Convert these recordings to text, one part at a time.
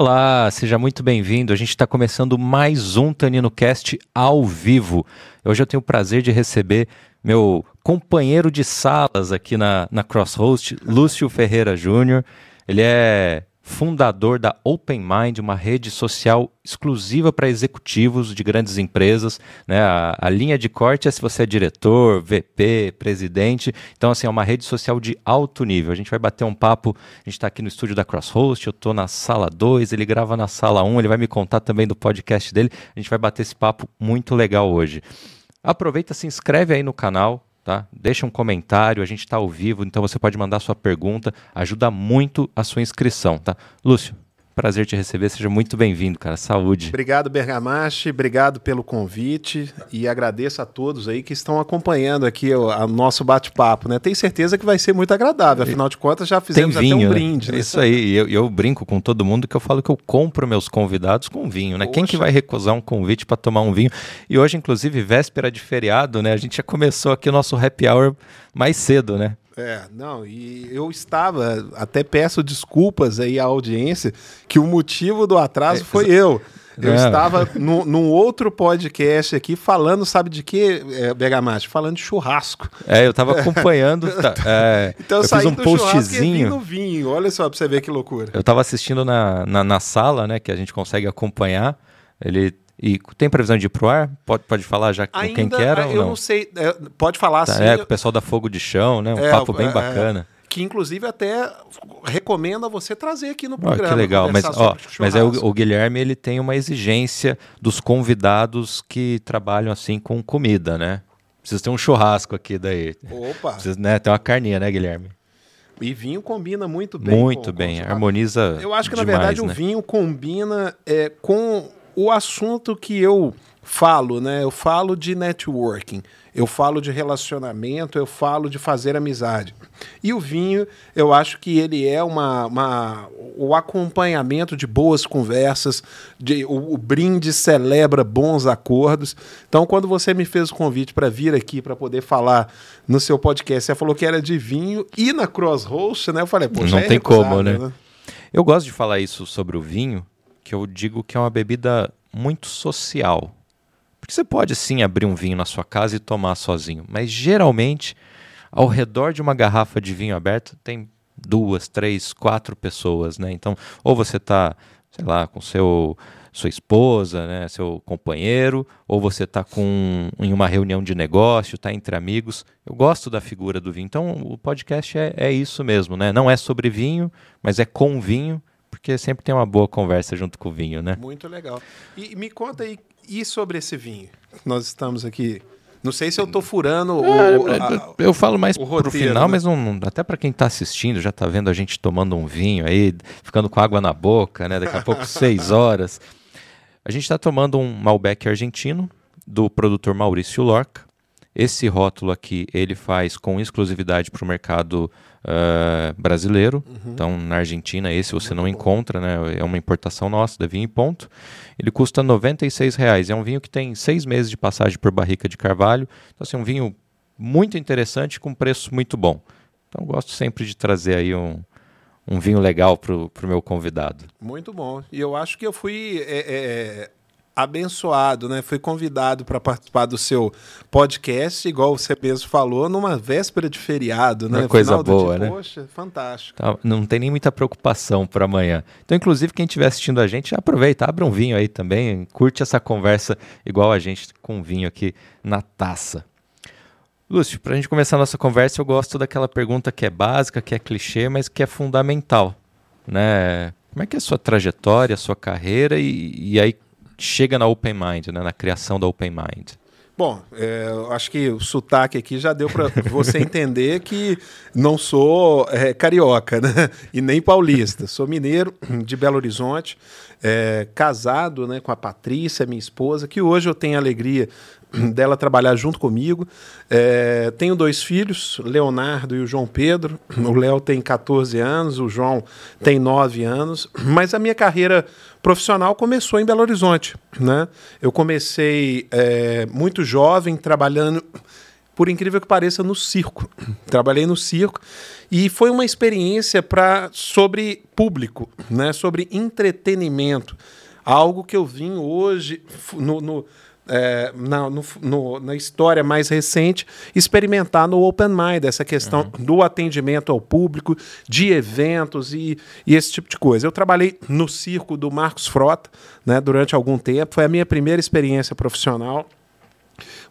Olá, seja muito bem-vindo. A gente está começando mais um Tanino Cast ao vivo. Hoje eu tenho o prazer de receber meu companheiro de salas aqui na, na Crosshost, Lúcio Ferreira Júnior. Ele é fundador da Open Mind, uma rede social exclusiva para executivos de grandes empresas. Né? A, a, linha de corte é se você é diretor, VP, presidente. Então, assim, é uma rede social de alto nível. A gente vai bater um papo. A gente está aqui no estúdio da Crosshost, eu estou na sala 2, ele grava na sala 1, um, ele vai me contar também do podcast dele. A gente vai bater esse papo muito legal hoje. Aproveita, se inscreve aí no canal, tá? Deixa um comentário, a gente está ao vivo, então você pode mandar sua pergunta, ajuda muito a sua inscrição, tá? Lúcio, prazer te receber, seja muito bem-vindo, cara. Saúde. Obrigado, Bergamache, obrigado pelo convite e agradeço a todos aí que estão acompanhando aqui o, nosso bate-papo, né? Tenho certeza que vai ser muito agradável, afinal de contas já fizemos vinho, até um né? brinde. Né? Isso aí, eu, eu, brinco com todo mundo que eu falo que eu compro meus convidados com vinho, né? Poxa. Quem que vai recusar um convite para tomar um vinho? E hoje, inclusive, véspera de feriado, né? A gente já começou aqui o nosso happy hour mais cedo, né? É, não, e eu estava, até peço desculpas aí à audiência, que o motivo do atraso é, foi eu. Eu é. estava no, num outro podcast aqui falando, sabe de quê, é? Falando de churrasco. É, eu estava acompanhando. Tá, é, então eu, eu fiz um postzinho. no vinho. Olha só para você ver que loucura. Eu estava assistindo na, na, na, sala, né, que a gente consegue acompanhar. Ele e tem previsão de ir pro ar? Pode, pode falar já com quem que era eu ou não? não sei. É, pode falar tá, sim. É, com o pessoal da Fogo de Chão, né? Um é, papo bem é, bacana. que inclusive até recomenda você trazer aqui no programa. Oh, que legal, mas, ó, mas é o, o, Guilherme ele tem uma exigência dos convidados que trabalham assim com comida, né? Precisa ter um churrasco aqui daí. Opa! Precisa né, ter uma carninha, né, Guilherme? E vinho combina muito bem. Muito com, bem, com harmoniza. Eu acho que, demais, na verdade, né? o vinho combina é, com o assunto que eu falo, né? Eu falo de networking, eu falo de relacionamento, eu falo de fazer amizade. E o vinho, eu acho que ele é uma, uma o acompanhamento de boas conversas, de, o, o brinde celebra bons acordos. Então, quando você me fez o convite para vir aqui para poder falar no seu podcast, você falou que era de vinho e na Crossroads, né? Eu falei, pô, não é tem como, né? né? Eu gosto de falar isso sobre o vinho, que eu digo que é uma bebida muito social. Porque você pode sim abrir um vinho na sua casa e tomar sozinho, mas geralmente ao redor de uma garrafa de vinho aberto tem duas, três, quatro pessoas, né? Então, ou você está, sei lá, com seu sua esposa, né, seu companheiro, ou você está com em uma reunião de negócio, está entre amigos. Eu gosto da figura do vinho. Então, o podcast é, é isso mesmo, né? Não é sobre vinho, mas é com vinho porque sempre tem uma boa conversa junto com o vinho, né? Muito legal. E me conta aí, e sobre esse vinho? Nós estamos aqui. Não sei se eu estou furando o, é, a, Eu falo mais para o final, né? mas não, até para quem está assistindo, já está vendo a gente tomando um vinho aí, ficando com água na boca, né? Daqui a pouco, seis horas. A gente está tomando um Malbec argentino, do produtor Maurício Lorca. Esse rótulo aqui, ele faz com exclusividade para o mercado uh, brasileiro. Uhum. Então, na Argentina, esse você não encontra, né? É uma importação nossa, da Vinho e Ponto. Ele custa R$ reais. É um vinho que tem seis meses de passagem por barrica de carvalho. Então, assim, um vinho muito interessante com preço muito bom. Então, gosto sempre de trazer aí um, um vinho legal para o meu convidado. Muito bom. E eu acho que eu fui é, é, abençoado, né? Fui convidado para participar do seu podcast, igual você mesmo falou, numa véspera de feriado, né? Uma coisa Final boa, dia, né? Poxa, fantástico. Tá, não tem nem muita preocupação para amanhã. Então, inclusive, quem estiver assistindo a gente, aproveita, abre um vinho aí também, curte essa conversa igual a gente com vinho aqui na taça. Lúcio, para a gente começar a nossa conversa, eu gosto daquela pergunta que é básica, que é clichê, mas que é fundamental, né? Como é que é a sua trajetória, a sua carreira e, e aí chega na Open Mind, né, na criação da Open Mind? Bom, é, acho que o sotaque aqui já deu para você entender que não sou é, carioca né? e nem paulista. Sou mineiro de Belo Horizonte, é, casado né, com a Patrícia, minha esposa, que hoje eu tenho a alegria dela trabalhar junto comigo. É, tenho dois filhos, Leonardo e o João Pedro. O Léo tem 14 anos, o João tem 9 anos. Mas a minha carreira profissional começou em Belo Horizonte. Né? Eu comecei é, muito jovem, trabalhando por incrível que pareça, no circo. Trabalhei no circo e foi uma experiência para sobre público, né? sobre entretenimento. Algo que eu vim hoje no, no é, na, no, no, na história mais recente, experimentar no Open Mind, essa questão uhum. do atendimento ao público, de eventos e, e, esse tipo de coisa. Eu trabalhei no circo do Marcos Frota né, durante algum tempo, foi a minha primeira experiência profissional.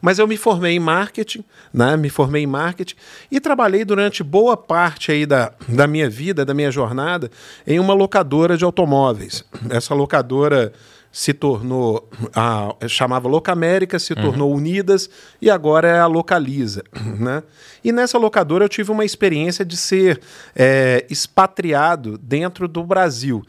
Mas eu me formei em marketing, né? Me formei em marketing e trabalhei durante boa parte aí da, da minha vida, da minha jornada, em uma locadora de automóveis. Essa locadora se tornou a chamava Locamérica, se uhum. tornou Unidas e agora é a Localiza, né? E nessa locadora eu tive uma experiência de ser é, expatriado dentro do Brasil.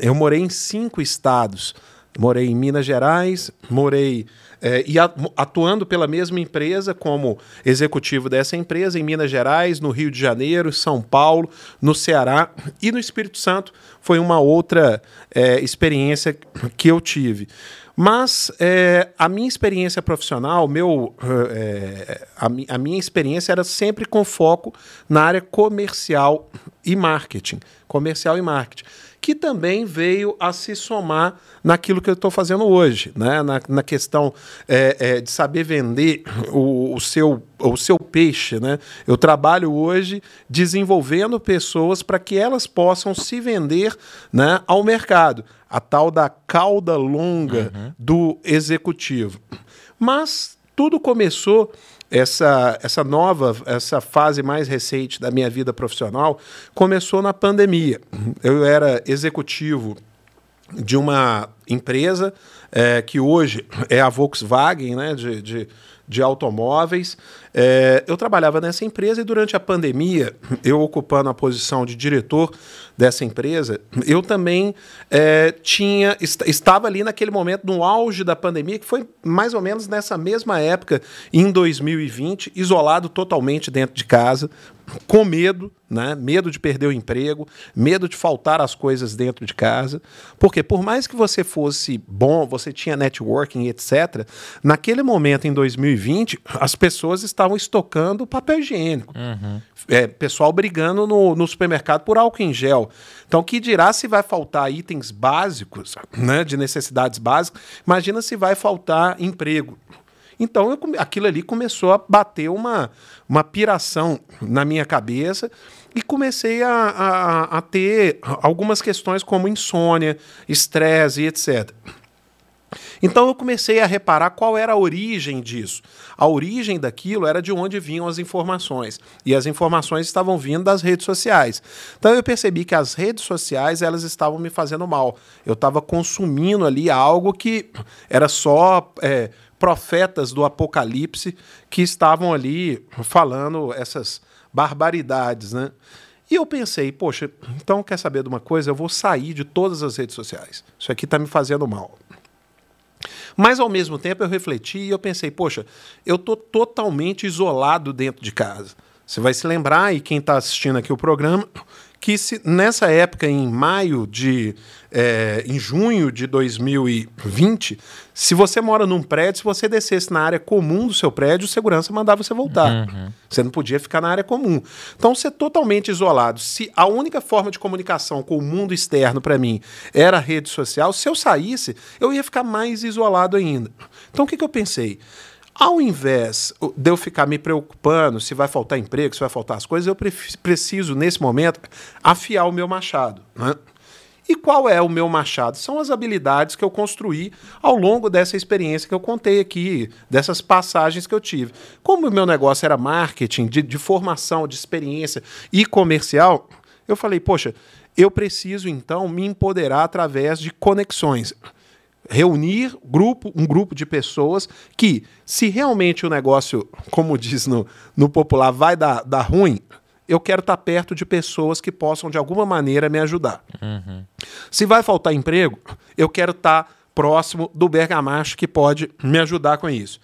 Eu morei em cinco estados. Morei em Minas Gerais, morei é, e atuando pela mesma empresa como executivo dessa empresa em Minas Gerais, no Rio de Janeiro, São Paulo, no Ceará e no Espírito Santo. Foi uma outra é, experiência que eu tive. Mas é, a minha experiência profissional, meu, é, a, a, minha experiência era sempre com foco na área comercial e marketing. Comercial e marketing que também veio a se somar naquilo que eu estou fazendo hoje, né? na, na questão é, é, de saber vender o, o, seu, o seu peixe. Né? Eu trabalho hoje desenvolvendo pessoas para que elas possam se vender né, ao mercado, a tal da cauda longa uhum. do executivo. Mas tudo começou essa, essa nova, essa fase mais recente da minha vida profissional começou na pandemia. Eu era executivo de uma empresa é, que hoje é a Volkswagen, né, de, de, de automóveis. É, eu trabalhava nessa empresa e durante a pandemia, eu ocupando a posição de diretor dessa empresa, eu também é, tinha est estava ali naquele momento no auge da pandemia, que foi mais ou menos nessa mesma época, em 2020, isolado totalmente dentro de casa, com medo, né? Medo de perder o emprego, medo de faltar as coisas dentro de casa. Porque por mais que você fosse bom, você tinha networking, etc., naquele momento em 2020, as pessoas estavam estocando papel higiênico. Uhum. É, pessoal brigando no, no supermercado por álcool em gel. Então, que dirá se vai faltar itens básicos, né, de necessidades básicas? Imagina se vai faltar emprego. Então, eu, aquilo ali começou a bater uma, uma piração na minha cabeça e comecei a, a, a ter algumas questões como insônia, estresse e etc. Então eu comecei a reparar qual era a origem disso. A origem daquilo era de onde vinham as informações. E as informações estavam vindo das redes sociais. Então eu percebi que as redes sociais elas estavam me fazendo mal. Eu estava consumindo ali algo que era só é, profetas do Apocalipse que estavam ali falando essas barbaridades, né? E eu pensei, poxa, então quer saber de uma coisa? Eu vou sair de todas as redes sociais. Isso aqui está me fazendo mal. Mas ao mesmo tempo eu refleti e eu pensei, poxa, eu estou totalmente isolado dentro de casa. Você vai se lembrar, e quem está assistindo aqui o programa, que se, nessa época, em maio de. É, em junho de 2020, se você mora num prédio, se você descesse na área comum do seu prédio, o segurança mandava você voltar. Uhum. Você não podia ficar na área comum. Então, é totalmente isolado. Se a única forma de comunicação com o mundo externo, para mim, era a rede social, se eu saísse, eu ia ficar mais isolado ainda. Então, o que, que eu pensei? Ao invés de eu ficar me preocupando se vai faltar emprego, se vai faltar as coisas, eu preciso, nesse momento, afiar o meu machado. Né? E qual é o meu machado? São as habilidades que eu construí ao longo dessa experiência que eu contei aqui, dessas passagens que eu tive. Como o meu negócio era marketing, de, de formação, de experiência e comercial, eu falei, poxa, eu preciso então me empoderar através de conexões reunir grupo, um grupo de pessoas que, se realmente o negócio, como diz no, no popular, vai dar, dar ruim, eu quero estar perto de pessoas que possam, de alguma maneira, me ajudar. Uhum. Se vai faltar emprego, eu quero estar próximo do bergamacho que pode me ajudar com isso.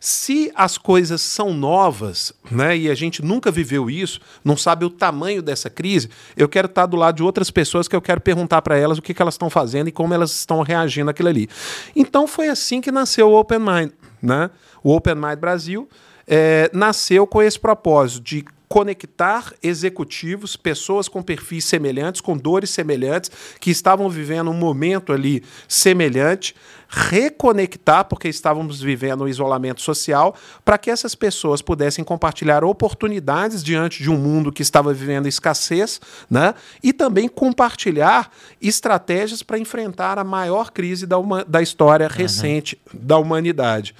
Se as coisas são novas, né, e a gente nunca viveu isso, não sabe o tamanho dessa crise, eu quero estar do lado de outras pessoas que eu quero perguntar para elas o que, que elas estão fazendo e como elas estão reagindo àquilo ali. Então foi assim que nasceu o Open Mind, né? O Open Mind Brasil é, nasceu com esse propósito de conectar executivos, pessoas com perfis semelhantes, com dores semelhantes, que estavam vivendo um momento ali semelhante, reconectar, porque estávamos vivendo um isolamento social, para que essas pessoas pudessem compartilhar oportunidades diante de um mundo que estava vivendo escassez, né? e também compartilhar estratégias para enfrentar a maior crise da, da história uhum. recente da humanidade.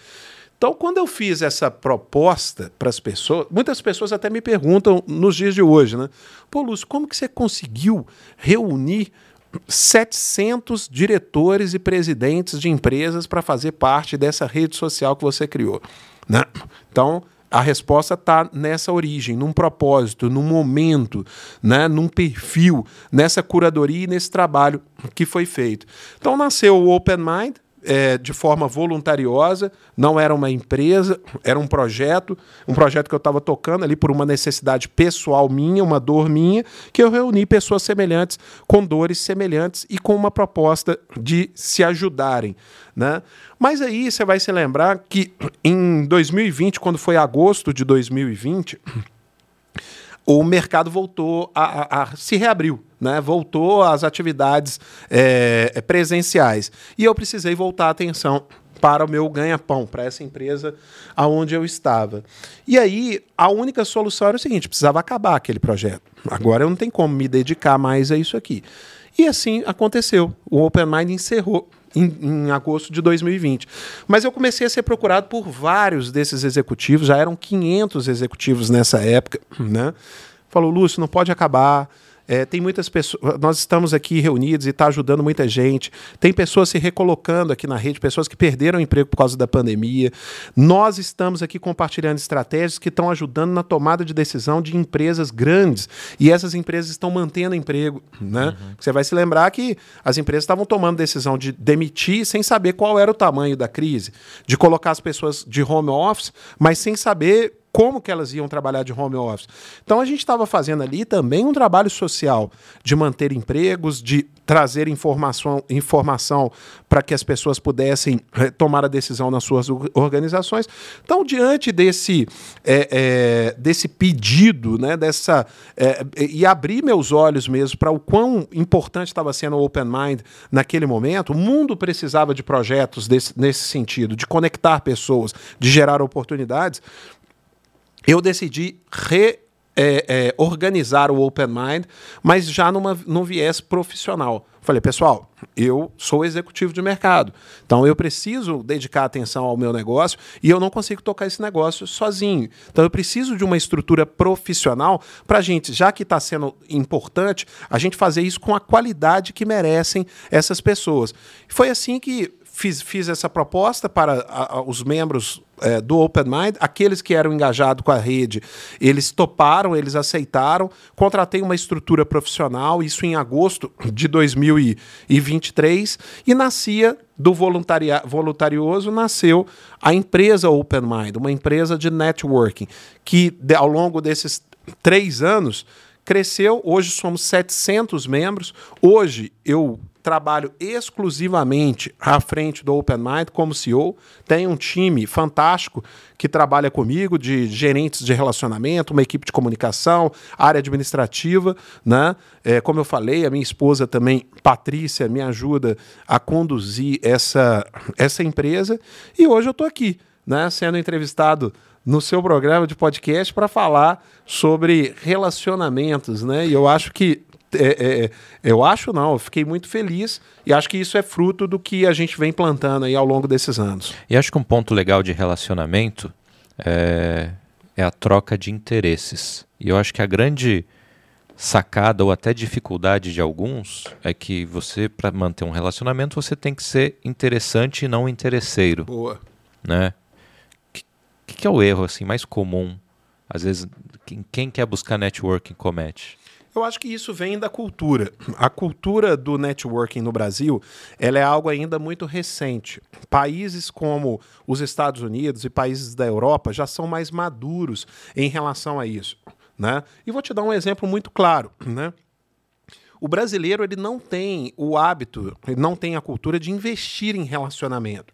Então, quando eu fiz essa proposta para as pessoas, muitas pessoas até me perguntam nos dias de hoje, né? Pô, Lúcio, como que você conseguiu reunir 700 diretores e presidentes de empresas para fazer parte dessa rede social que você criou? Né? Então, a resposta está nessa origem, num propósito, num momento, né, num perfil, nessa curadoria e nesse trabalho que foi feito. Então nasceu o Open Mind, é, de forma voluntariosa, não era uma empresa, era um projeto, um projeto que eu estava tocando ali por uma necessidade pessoal minha, uma dor minha, que eu reuni pessoas semelhantes, com dores semelhantes e com uma proposta de se ajudarem. Né? Mas aí você vai se lembrar que em 2020, quando foi agosto de 2020, o mercado voltou a, a, a se reabriu, né? voltou às atividades é, presenciais. E eu precisei voltar a atenção para o meu ganha-pão, para essa empresa aonde eu estava. E aí, a única solução era o seguinte: precisava acabar aquele projeto. Agora eu não tenho como me dedicar mais a isso aqui. E assim aconteceu. O Open Mind encerrou em, em, agosto de 2020. Mas eu comecei a ser procurado por vários desses executivos, já eram 500 executivos nessa época, né? Falou, Lúcio, não pode acabar é, tem muitas pessoas. Nós estamos aqui reunidos e está ajudando muita gente. Tem pessoas se recolocando aqui na rede, pessoas que perderam o emprego por causa da pandemia. Nós estamos aqui compartilhando estratégias que estão ajudando na tomada de decisão de empresas grandes. E essas empresas estão mantendo emprego. Né? Uhum. Você vai se lembrar que as empresas estavam tomando decisão de demitir sem saber qual era o tamanho da crise, de colocar as pessoas de home office, mas sem saber como que elas iam trabalhar de home office. Então a gente estava fazendo ali também um trabalho social de manter empregos, de trazer informação, informação para que as pessoas pudessem eh, tomar a decisão nas suas organizações. Então, diante desse, é, é, desse pedido, né, dessa, é, e abrir meus olhos mesmo para o quão importante estava sendo o Open Mind naquele momento, o mundo precisava de projetos desse, nesse sentido, de conectar pessoas, de gerar oportunidades eu decidi re, é, é, organizar o Open Mind, mas já numa, num viés profissional. Falei, pessoal, eu sou executivo de mercado, então eu preciso dedicar atenção ao meu negócio e eu não consigo tocar esse negócio sozinho. Então eu preciso de uma estrutura profissional para a gente, já que está sendo importante, a gente fazer isso com a qualidade que merecem essas pessoas. Foi assim que fiz, fiz essa proposta para a, a, os membros é, do Open Mind, aqueles que eram engajados com a rede, eles toparam, eles aceitaram. Contratei uma estrutura profissional, isso em agosto de 2023, e nascia do voluntarioso, nasceu a empresa Open Mind, uma empresa de networking, que ao longo desses três anos cresceu. Hoje somos 700 membros. Hoje eu trabalho exclusivamente à frente do Open Mind como CEO. Tenho um time fantástico que trabalha comigo, de gerentes de relacionamento, uma equipe de comunicação, área administrativa. Né? É, como eu falei, a minha esposa também, Patrícia, me ajuda a conduzir essa, essa empresa. E hoje eu estou aqui, né, sendo entrevistado no seu programa de podcast para falar sobre relacionamentos, né? E eu acho que é, é, é, eu acho não, eu fiquei muito feliz e acho que isso é fruto do que a gente vem plantando aí ao longo desses anos. E acho que um ponto legal de relacionamento é, é a troca de interesses. E eu acho que a grande sacada ou até dificuldade de alguns é que você, para manter um relacionamento, você tem que ser interessante e não interesseiro. Boa. Né? Que, é o erro assim mais comum? Às vezes, quem, quem quer buscar networking comete? Eu acho que isso vem da cultura. A cultura do networking no Brasil, ela é algo ainda muito recente. Países como os Estados Unidos e países da Europa já são mais maduros em relação a isso, né? E vou te dar um exemplo muito claro, né? O brasileiro ele não tem o hábito, ele não tem a cultura de investir em relacionamento.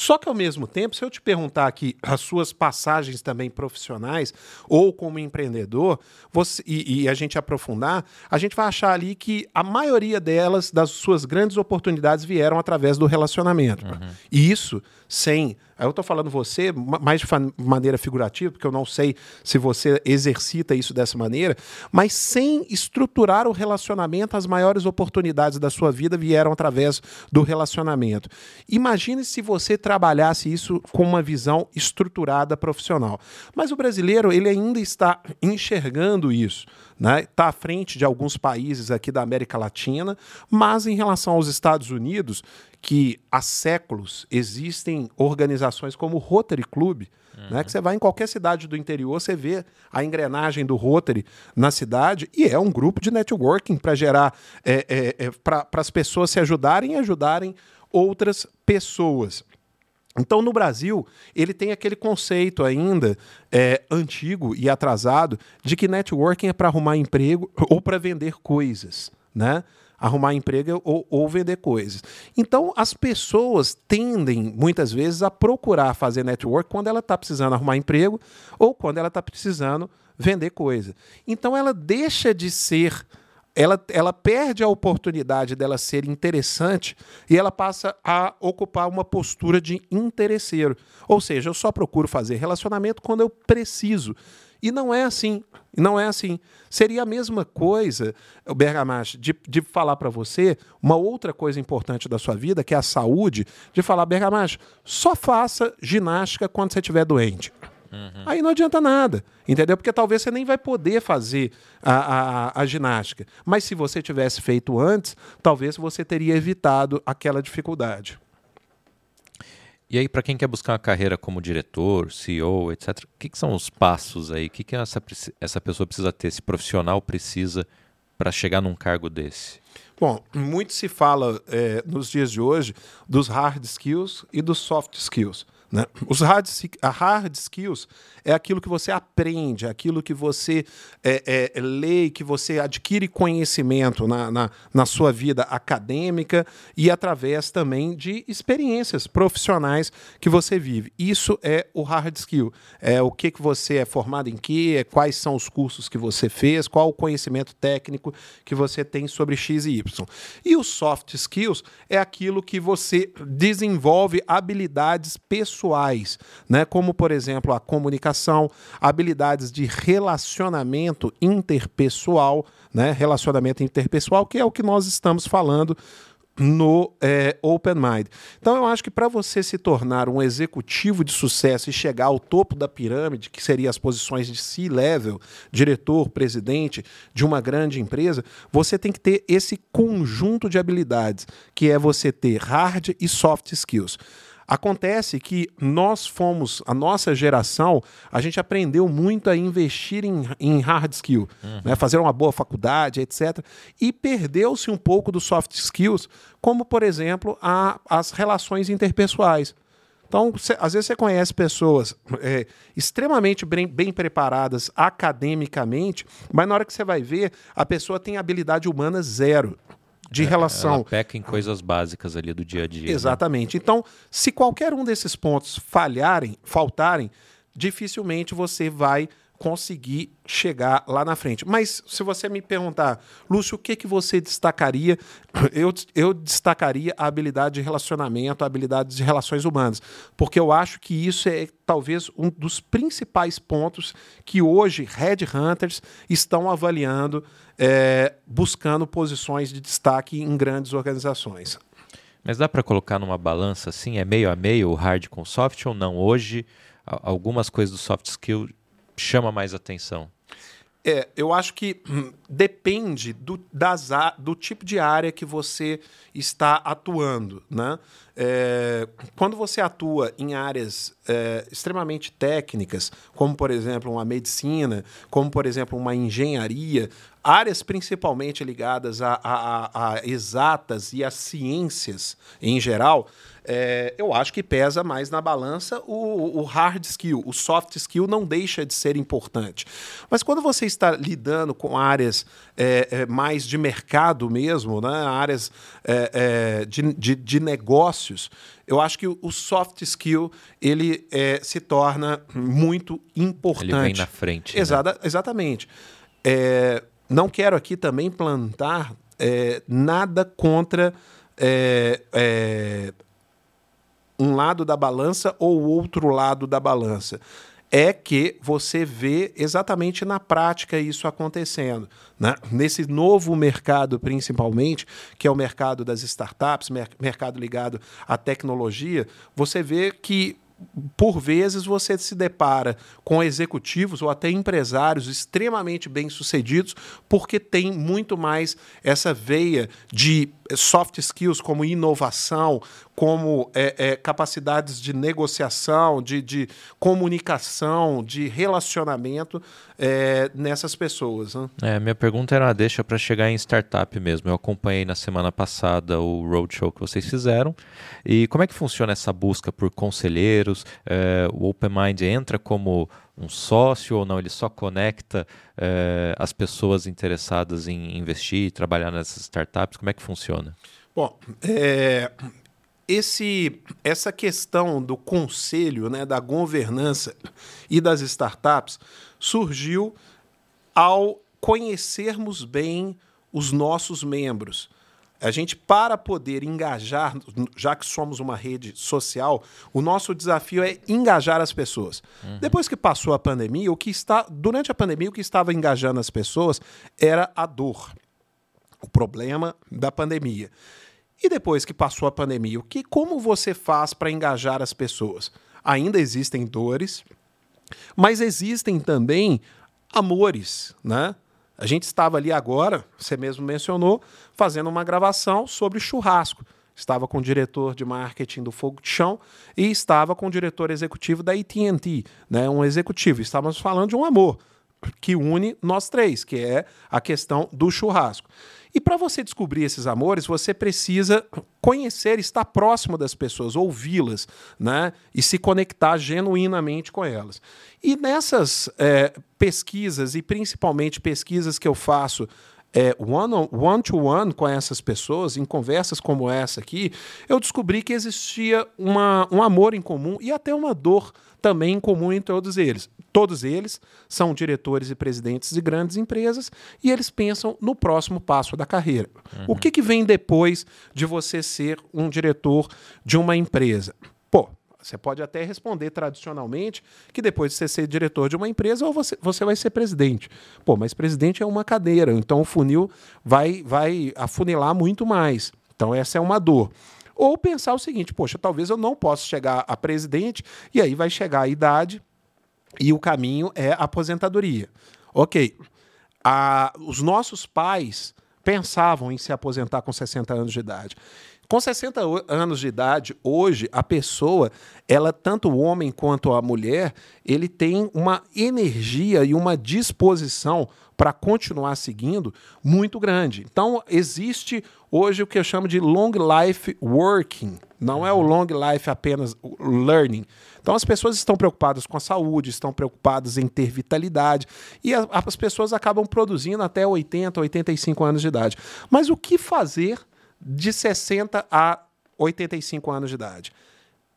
Só que, ao mesmo tempo, se eu te perguntar aqui as suas passagens também profissionais ou como empreendedor, você, e, e a gente aprofundar, a gente vai achar ali que a maioria delas, das suas grandes oportunidades, vieram através do relacionamento. Uhum. E isso sem eu estou falando você mais de maneira figurativa, porque eu não sei se você exercita isso dessa maneira, mas sem estruturar o relacionamento, as maiores oportunidades da sua vida vieram através do relacionamento. Imagine se você trabalhasse isso com uma visão estruturada profissional. Mas o brasileiro, ele ainda está enxergando isso. Está né? Tá à frente de alguns países aqui da América Latina, mas em relação aos Estados Unidos, que há séculos existem organizações como o Rotary Club, uhum. né, que você vai em qualquer cidade do interior, você vê a engrenagem do Rotary na cidade, e é um grupo de networking para gerar, é, é, é para as pessoas se ajudarem e ajudarem outras pessoas. Então, no Brasil, ele tem aquele conceito ainda é, antigo e atrasado de que networking é para arrumar emprego ou para vender coisas, né? arrumar emprego ou, ou vender coisas. Então, as pessoas tendem, muitas vezes, a procurar fazer network quando ela está precisando arrumar emprego ou quando ela está precisando vender coisa. Então, ela deixa de ser ela, ela perde a oportunidade dela ser interessante e ela passa a ocupar uma postura de interesseiro. Ou seja, eu só procuro fazer relacionamento quando eu preciso. E não é assim. Não é assim. Seria a mesma coisa, o Bergamache, de, de falar para você uma outra coisa importante da sua vida, que é a saúde, de falar, Bergamache, só faça ginástica quando você estiver doente. Uhum. Aí não adianta nada, entendeu? Porque talvez você nem vai poder fazer a, a, a, ginástica. Mas se você tivesse feito antes, talvez você teria evitado aquela dificuldade. E aí, para quem quer buscar uma carreira como diretor, CEO, etc., o que, que são os passos aí? O que, que essa, essa pessoa precisa ter, esse profissional precisa para chegar num cargo desse? Bom, muito se fala é, nos dias de hoje dos hard skills e dos soft skills. Né? Os hard, hard skills é aquilo que você aprende, é aquilo que você é, é, lê, que você adquire conhecimento na, na, na, sua vida acadêmica e através também de experiências profissionais que você vive. Isso é o hard skill. É o que, que você é formado em que, é quais são os cursos que você fez, qual o conhecimento técnico que você tem sobre X e Y. E os soft skills é aquilo que você desenvolve habilidades pessoais, né? como, por exemplo, a comunicação comunicação, habilidades de relacionamento interpessoal, né? Relacionamento interpessoal, que é o que nós estamos falando no é, Open Mind. Então, eu acho que para você se tornar um executivo de sucesso e chegar ao topo da pirâmide, que seria as posições de C-level, diretor, presidente de uma grande empresa, você tem que ter esse conjunto de habilidades, que é você ter hard e soft skills. Acontece que nós fomos, a nossa geração, a gente aprendeu muito a investir em, em hard skill, uhum. né? fazer uma boa faculdade, etc. E perdeu-se um pouco dos soft skills, como, por exemplo, a, as relações interpessoais. Então, cê, às vezes você conhece pessoas é, extremamente bem, bem, preparadas academicamente, mas na hora que você vai ver, a pessoa tem habilidade humana zero de é, relação. Ela peca em coisas básicas ali do dia a dia. Né? Exatamente. Né? Então, se qualquer um desses pontos falharem, faltarem, dificilmente você vai conseguir chegar lá na frente. Mas se você me perguntar, Lúcio, o que, que você destacaria? Eu, eu destacaria a habilidade de relacionamento, a habilidade de relações humanas, porque eu acho que isso é talvez um dos principais pontos que hoje headhunters estão avaliando, é, buscando posições de destaque em grandes organizações. Mas dá para colocar numa balança assim, é meio a meio o hard com soft ou não? Hoje, algumas coisas do soft skill chama mais atenção? É, eu acho que hum, depende do, das, do tipo de área que você está atuando. Né? É, quando você atua em áreas é, extremamente técnicas, como por exemplo uma medicina, como por exemplo uma engenharia, áreas principalmente ligadas a, a, a exatas e a ciências em geral, é, eu acho que pesa mais na balança o, o, hard skill, o soft skill não deixa de ser importante. Mas quando você está lidando com áreas é, é, mais de mercado mesmo, né, áreas é, é, de, de, de negócio, negócios, eu acho que o soft skill ele é, se torna muito importante. Ele vem na frente. Né? Exata, né? Exatamente. É, não quero aqui também plantar nada contra um lado da balança ou outro lado da balança é que você vê exatamente na prática isso acontecendo. Né? Nesse novo mercado, principalmente, que é o mercado das startups, mercado ligado à tecnologia, você vê que por vezes você se depara com executivos ou até empresários extremamente bem-sucedidos porque tem muito mais essa veia de soft skills como inovação, como é, é, capacidades de negociação, de, de, comunicação, de relacionamento é, nessas pessoas. Né? É, minha pergunta era uma deixa para chegar em startup mesmo. Eu acompanhei na semana passada o roadshow que vocês fizeram. E como é que funciona essa busca por conselheiros? É, o Open Mind entra como um sócio ou não? Ele só conecta é, as pessoas interessadas em investir, trabalhar nessas startups? Como é que funciona? Bom, é, esse, essa questão do conselho, né, da governança e das startups surgiu ao conhecermos bem os nossos membros. A gente, para poder engajar, já que somos uma rede social, o nosso desafio é engajar as pessoas. Uhum. Depois que passou a pandemia, o que está durante a pandemia, o que estava engajando as pessoas era a dor, o problema da pandemia. E depois que passou a pandemia, o que, como você faz para engajar as pessoas? Ainda existem dores, mas existem também amores, né? A gente estava ali agora, você mesmo mencionou, fazendo uma gravação sobre churrasco. Estava com o diretor de marketing do Fogo de Chão e estava com o diretor executivo da AT&T, né, um executivo. Estávamos falando de um amor que une nós três, que é a questão do churrasco. E para você descobrir esses amores, você precisa conhecer, estar próximo das pessoas, ouvi-las, né? E se conectar genuinamente com elas. E nessas é, pesquisas, e principalmente pesquisas que eu faço é, one, on, one com essas pessoas, em conversas como essa aqui, eu descobri que existia uma, um amor em comum e até uma dor também em comum entre todos eles. Todos eles são diretores e presidentes de grandes empresas e eles pensam no próximo passo da carreira. Uhum. O que, que vem depois de você ser um diretor de uma empresa? Pô, você pode até responder tradicionalmente que depois de você ser diretor de uma empresa, ou você, você vai ser presidente. Pô, mas presidente é uma cadeira, então o funil vai, vai afunilar muito mais. Então essa é uma dor. Ou pensar o seguinte: poxa, talvez eu não possa chegar a presidente, e aí vai chegar a idade e o caminho é aposentadoria. Ok. A, os nossos pais pensavam em se aposentar com 60 anos de idade. Com 60 anos de idade, hoje, a pessoa, ela, tanto o homem quanto a mulher, ele tem uma energia e uma disposição para continuar seguindo muito grande. Então, existe hoje o que eu chamo de long life working. Não é o long life apenas learning. Então, as pessoas estão preocupadas com a saúde, estão preocupadas em ter vitalidade, e a, as pessoas acabam produzindo até 80, 85 anos de idade. Mas o que fazer de 60 a 85 anos de idade.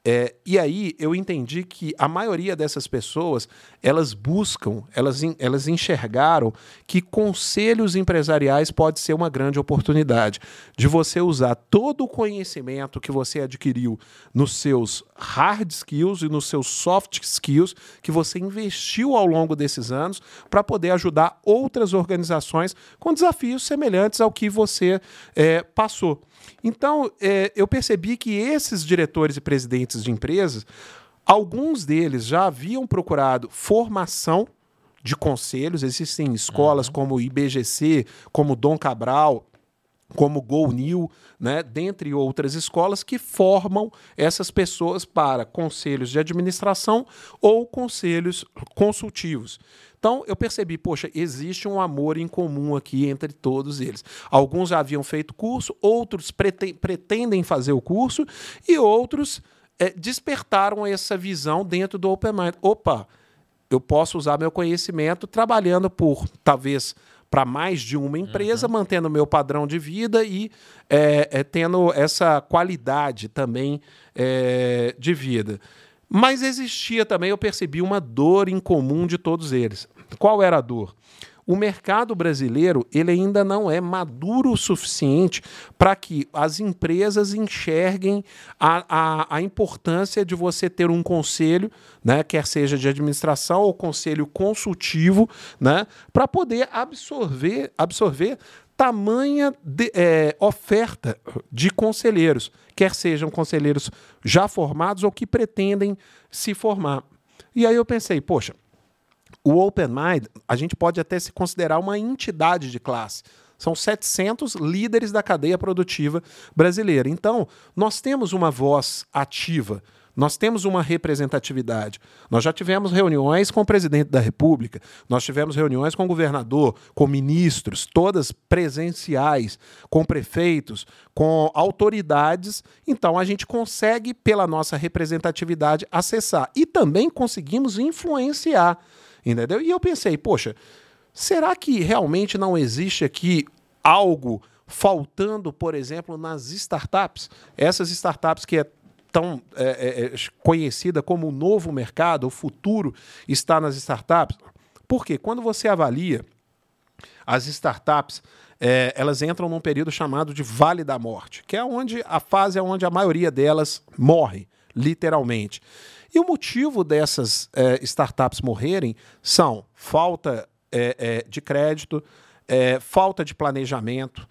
É, e aí eu entendi que a maioria dessas pessoas elas buscam, elas, elas enxergaram que conselhos empresariais pode ser uma grande oportunidade de você usar todo o conhecimento que você adquiriu nos seus hard skills e nos seus soft skills que você investiu ao longo desses anos para poder ajudar outras organizações com desafios semelhantes ao que você é, passou. Então, é, eu percebi que esses diretores e presidentes de empresas, alguns deles já haviam procurado formação de conselhos, existem escolas uhum. como o IBGC, como Dom Cabral, como Go New, né, dentre outras escolas que formam essas pessoas para conselhos de administração ou conselhos consultivos. Então eu percebi, poxa, existe um amor em comum aqui entre todos eles. Alguns já haviam feito curso, outros pretendem fazer o curso e outros é, despertaram essa visão dentro do Open Mind. Opa, eu posso usar meu conhecimento trabalhando por talvez para mais de uma empresa, uhum. mantendo o meu padrão de vida e é, é, tendo essa qualidade também é, de vida. Mas existia também, eu percebi uma dor em comum de todos eles. Qual era a dor? O mercado brasileiro ele ainda não é maduro o suficiente para que as empresas enxerguem a, a, a, importância de você ter um conselho, né, quer seja de administração ou conselho consultivo, né, para poder absorver, absorver tamanha de, é, oferta de conselheiros, quer sejam conselheiros já formados ou que pretendem se formar. E aí eu pensei, poxa, o Open Mind, a gente pode até se considerar uma entidade de classe. São 700 líderes da cadeia produtiva brasileira. Então, nós temos uma voz ativa, nós temos uma representatividade. Nós já tivemos reuniões com o presidente da República, nós tivemos reuniões com o governador, com ministros, todas presenciais, com prefeitos, com autoridades. Então, a gente consegue, pela nossa representatividade, acessar. E também conseguimos influenciar. Entendeu? E eu pensei, poxa, será que realmente não existe aqui algo faltando, por exemplo, nas startups? Essas startups que é tão é, é, é conhecida como o novo mercado, o futuro está nas startups. Porque quando você avalia as startups, é, elas entram num período chamado de Vale da Morte, que é onde a fase é onde a maioria delas morre, literalmente. E o motivo dessas é, startups morrerem são falta é, de crédito, falta de planejamento,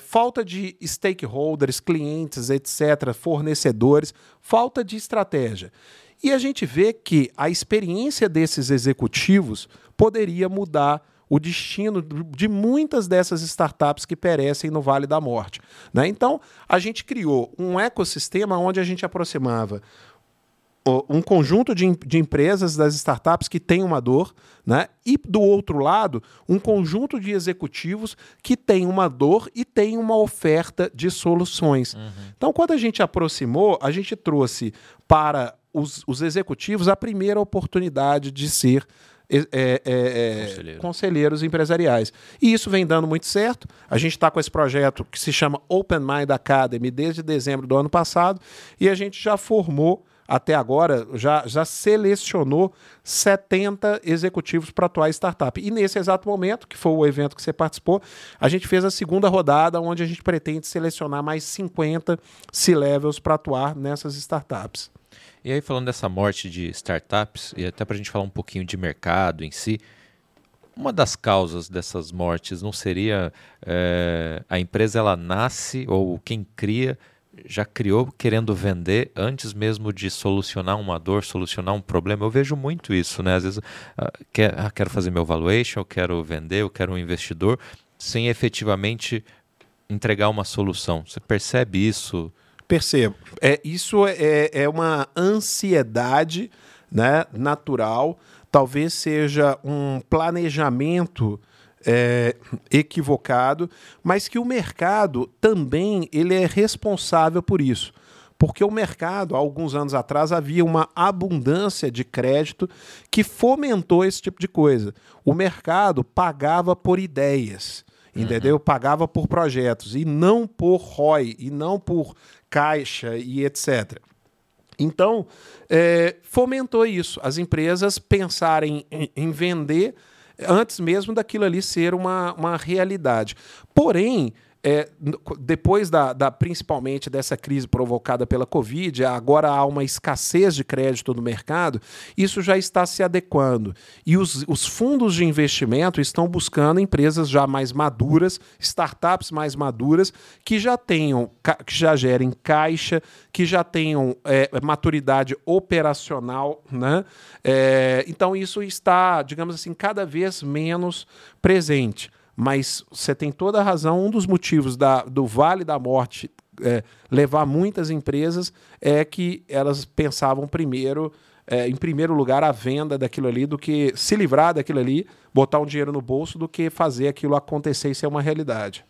falta de stakeholders, clientes, etc., fornecedores, falta de estratégia. E a gente vê que a experiência desses executivos poderia mudar o destino de muitas dessas startups que perecem no Vale da Morte. Né? Então, a gente criou um ecossistema onde a gente aproximava um conjunto de, de, empresas das startups que têm uma dor, né? E do outro lado, um conjunto de executivos que tem uma dor e tem uma oferta de soluções. Uhum. Então, quando a gente aproximou, a gente trouxe para os, os executivos a primeira oportunidade de ser é, é, é, Conselheiro. conselheiros empresariais. E isso vem dando muito certo. A gente está com esse projeto que se chama Open Mind Academy desde dezembro do ano passado e a gente já formou até agora já, já selecionou 70 executivos para atuar em startup. E nesse exato momento, que foi o evento que você participou, a gente fez a segunda rodada, onde a gente pretende selecionar mais 50 C-levels para atuar nessas startups. E aí, falando dessa morte de startups, e até para a gente falar um pouquinho de mercado em si, uma das causas dessas mortes não seria é, a empresa ela nasce ou quem cria já criou querendo vender antes mesmo de solucionar uma dor, solucionar um problema. Eu vejo muito isso, né? Às vezes, ah, quer, ah, quero fazer meu valuation, eu quero vender, eu quero um investidor, sem efetivamente entregar uma solução. Você percebe isso? Percebo. É, isso é, é uma ansiedade né, natural, talvez seja um planejamento é, equivocado, mas que o mercado também ele é responsável por isso. Porque o mercado, há alguns anos atrás, havia uma abundância de crédito que fomentou esse tipo de coisa. O mercado pagava por ideias, entendeu? Uhum. Pagava por projetos, e não por ROI, e não por caixa e etc. Então, é, fomentou isso. As empresas pensarem em, em vender antes mesmo daquilo ali ser uma, uma realidade. Porém, é, depois da, da, principalmente dessa crise provocada pela Covid, agora há uma escassez de crédito no mercado, isso já está se adequando. E os, os fundos de investimento estão buscando empresas já mais maduras, startups mais maduras, que já tenham, que já gerem caixa, que já tenham é, maturidade operacional. Né? É, então, isso está, digamos assim, cada vez menos presente. Mas você tem toda a razão. Um dos motivos da, do Vale da Morte é, levar muitas empresas é que elas pensavam primeiro, é, em primeiro lugar, a venda daquilo ali, do que se livrar daquilo ali, botar um dinheiro no bolso, do que fazer aquilo acontecer e ser uma realidade.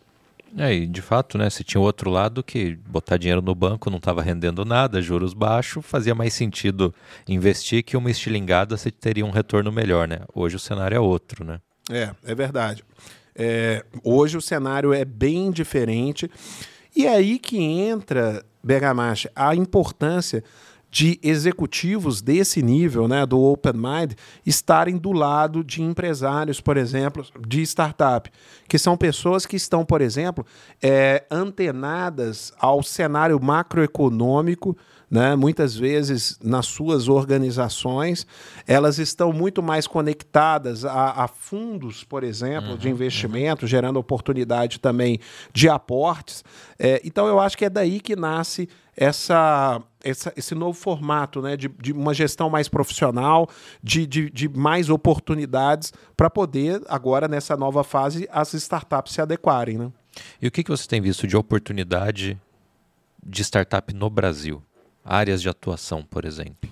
É, e de fato, né, se tinha o outro lado que botar dinheiro no banco não estava rendendo nada, juros baixos, fazia mais sentido investir que uma estilingada você teria um retorno melhor, né? Hoje o cenário é outro, né? É, é verdade. É, hoje o cenário é bem diferente. E é aí que entra, Bergamacha, a importância de executivos desse nível, né, do Open Mind, estarem do lado de empresários, por exemplo, de startup, que são pessoas que estão, por exemplo, é, antenadas ao cenário macroeconômico né? Muitas vezes nas suas organizações elas estão muito mais conectadas a, a fundos, por exemplo, uhum, de investimento, uhum. gerando oportunidade também de aportes. É, então eu acho que é daí que nasce essa, essa, esse novo formato né, de, de uma gestão mais profissional, de, de, de mais oportunidades para poder, agora, nessa nova fase, as startups se adequarem. Né? E o que, que você tem visto de oportunidade de startup no Brasil? Áreas de atuação, por exemplo?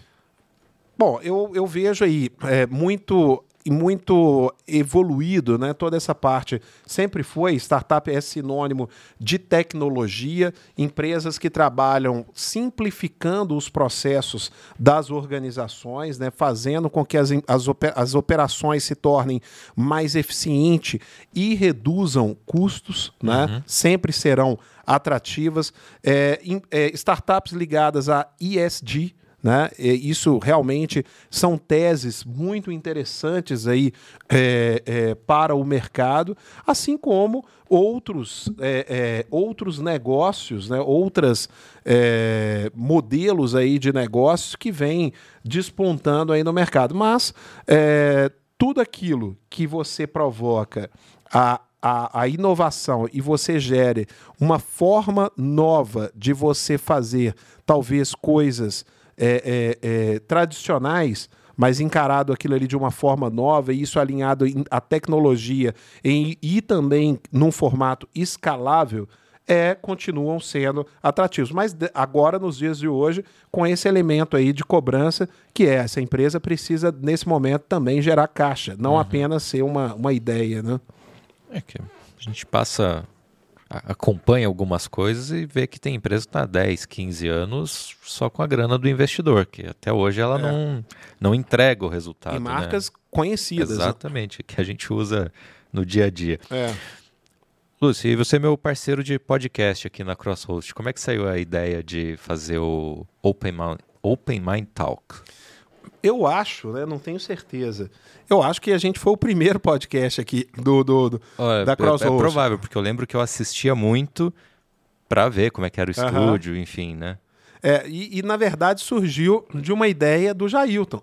Bom, eu, eu vejo aí é, muito muito evoluído, né? Toda essa parte sempre foi startup é sinônimo de tecnologia, empresas que trabalham simplificando os processos das organizações, né? Fazendo com que as, as, as operações se tornem mais eficientes e reduzam custos, né? Uhum. Sempre serão atrativas. É, é, startups ligadas a ESG, né? Isso realmente são teses muito interessantes aí é, é, para o mercado, assim como outros, é, é outros negócios, né? outras é, modelos aí de negócios que vêm despontando aí no mercado. Mas é, tudo aquilo que você provoca a a, a, inovação e você gere uma forma nova de você fazer talvez coisas é, é, é, tradicionais, mas encarado aquilo ali de uma forma nova e isso alinhado à tecnologia em, e também num formato escalável, é, continuam sendo atrativos. Mas agora, nos dias de hoje, com esse elemento aí de cobrança, que é essa empresa precisa, nesse momento, também gerar caixa, não uhum. apenas ser uma, uma ideia, né? É que a gente passa, acompanha algumas coisas e vê que tem empresa que está 10, 15 anos só com a grana do investidor, que até hoje ela é. não, não entrega o resultado. E né? marcas né? conhecidas. Exatamente, né? que a gente usa no dia a dia. É. Lúcio, e você é meu parceiro de podcast aqui na Crosshost. Como é que saiu a ideia de fazer o Open Mind, Open Mind Talk? Eu acho, né? Não tenho certeza. Eu acho que a gente foi o primeiro podcast aqui do, do, do Olha, da Crossroads. É, é provável, porque eu lembro que eu assistia muito para ver como é que era o estúdio, enfim, né? É, e, e, na verdade surgiu de uma ideia do Jailton.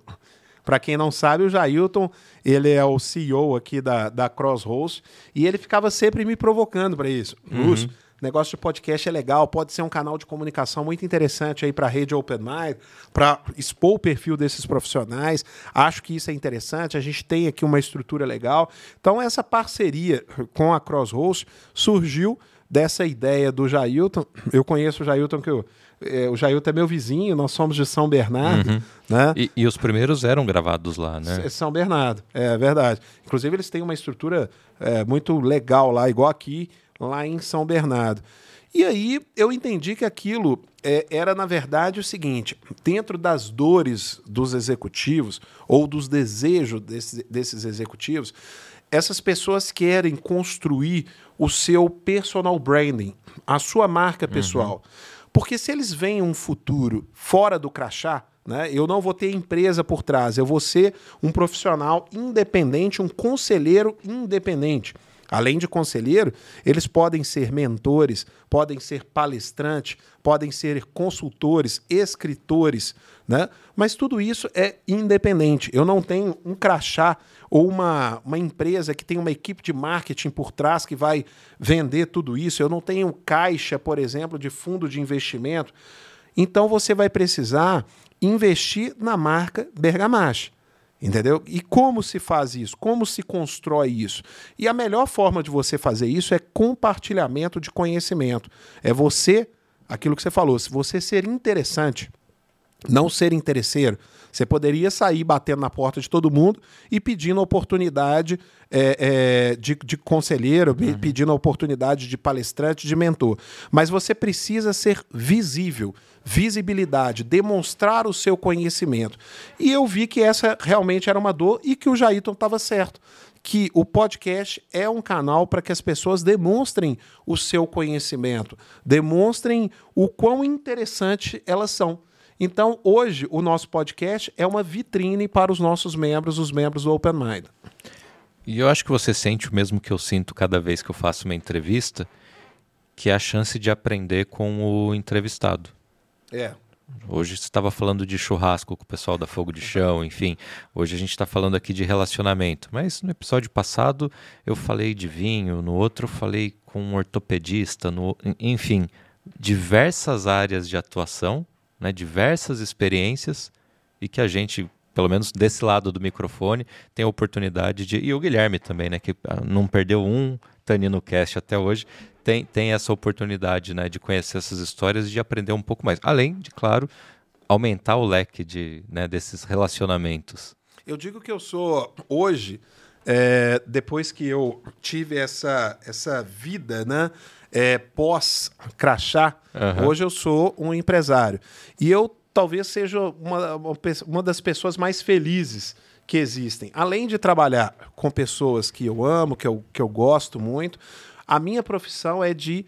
Para quem não sabe, o Jailton, ele é o CEO aqui da, da Crossroads e ele ficava sempre me provocando para isso. Uhum. Lúcio, negócio de podcast é legal, pode ser um canal de comunicação muito interessante aí para a rede Open Mind, para expor o perfil desses profissionais. Acho que isso é interessante. A gente tem aqui uma estrutura legal. Então, essa parceria com a Crosshost surgiu dessa ideia do Jailton. Eu conheço o Jailton que eu, é, o Jailton é meu vizinho, nós somos de São Bernardo. Uhum. Né? E, e, os primeiros eram gravados lá, né? São Bernardo, é verdade. Inclusive, eles têm uma estrutura é, muito legal lá, igual aqui lá em São Bernardo. E aí eu entendi que aquilo é, era, na verdade, o seguinte: dentro das dores dos executivos ou dos desejos desse, desses executivos, essas pessoas querem construir o seu personal branding, a sua marca uhum. pessoal. Uhum. Porque se eles veem um futuro fora do crachá, né, eu não vou ter empresa por trás, eu vou ser um profissional independente, um conselheiro independente. Além de conselheiro, eles podem ser mentores, podem ser palestrantes, podem ser consultores, escritores, né? Mas tudo isso é independente. Eu não tenho um crachá ou uma, uma empresa que tem uma equipe de marketing por trás que vai vender tudo isso. Eu não tenho caixa, por exemplo, de fundo de investimento. Então você vai precisar investir na marca Bergamash. Entendeu? E como se faz isso? Como se constrói isso? E a melhor forma de você fazer isso é compartilhamento de conhecimento. É você, aquilo que você falou, se você ser interessante, não ser interesseiro, você poderia sair batendo na porta de todo mundo e pedindo oportunidade é, é, de, de, conselheiro, uhum. pedindo oportunidade de palestrante, de mentor. Mas você precisa ser visível, visibilidade, demonstrar o seu conhecimento. E eu vi que essa realmente era uma dor e que o Jailton estava certo que o podcast é um canal para que as pessoas demonstrem o seu conhecimento, demonstrem o quão interessante elas são. Então, hoje, o nosso podcast é uma vitrine para os nossos membros, os membros do Open Mind. E eu acho que você sente o mesmo que eu sinto cada vez que eu faço uma entrevista, que é a chance de aprender com o entrevistado. É. Hoje você estava falando de churrasco com o pessoal da Fogo de Chão, enfim. Hoje a gente está falando aqui de relacionamento. Mas no episódio passado eu falei de vinho, no outro eu falei com um ortopedista, no... enfim, diversas áreas de atuação, né, diversas experiências e que a gente, pelo menos desse lado do microfone, tem a oportunidade de. E o Guilherme também, né, que ah, não perdeu um Tanino Cast até hoje, tem, tem essa oportunidade né, de conhecer essas histórias e de aprender um pouco mais. Além de, claro, aumentar o leque de, né, desses relacionamentos. Eu digo que eu sou, hoje, é, depois que eu tive essa, essa vida né, é, pós-crachá, uhum. hoje eu sou um empresário. E eu talvez seja uma, uma das pessoas mais felizes que existem. Além de trabalhar com pessoas que eu amo, que eu, que eu gosto muito, a minha profissão é de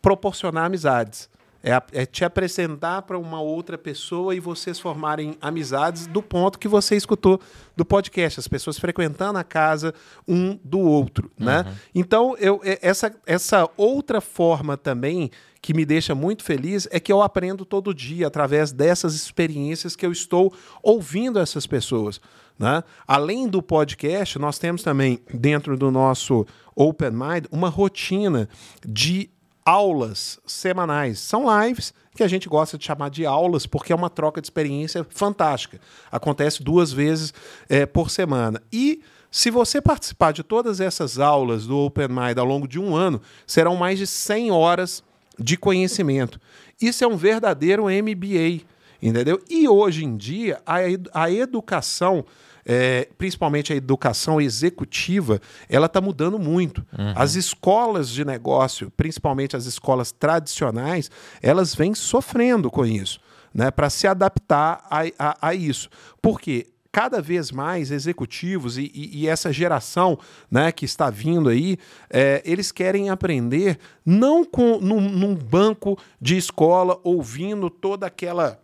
proporcionar amizades. É, é, te apresentar para uma outra pessoa e vocês formarem amizades do ponto que você escutou do podcast, as pessoas frequentando a casa um do outro, né? Uhum. Então, eu, é, essa, essa outra forma também que me deixa muito feliz é que eu aprendo todo dia através dessas experiências que eu estou ouvindo essas pessoas. Né? Além do podcast, nós temos também dentro do nosso Open Mind uma rotina de aulas semanais. São lives que a gente gosta de chamar de aulas porque é uma troca de experiência fantástica. Acontece duas vezes é, por semana. E se você participar de todas essas aulas do Open Mind ao longo de um ano, serão mais de 100 horas de conhecimento. Isso é um verdadeiro MBA, entendeu? E hoje em dia, a, a educação é, principalmente a educação executiva, ela está mudando muito. Uhum. As escolas de negócio, principalmente as escolas tradicionais, elas vêm sofrendo com isso, né, para se adaptar a, a, a isso. Por quê? Cada vez mais executivos e, e, e, essa geração né, que está vindo aí, é, eles querem aprender não com, num, num, banco de escola ouvindo toda aquela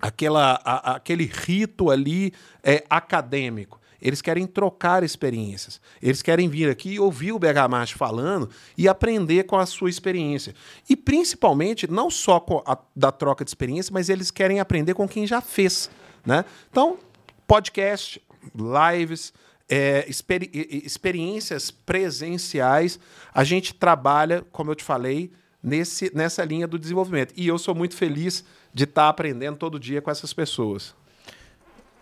aquela, a, aquele rito ali é, acadêmico. Eles querem trocar experiências. Eles querem vir aqui e ouvir o Bergamaschi falando e aprender com a sua experiência. E principalmente, não só a, da troca de experiência, mas eles querem aprender com quem já fez. Né? Então, podcast, lives, é, experi experiências presenciais, a gente trabalha, como eu te falei, nesse, nessa linha do desenvolvimento. E eu sou muito feliz de estar tá aprendendo todo dia com essas pessoas.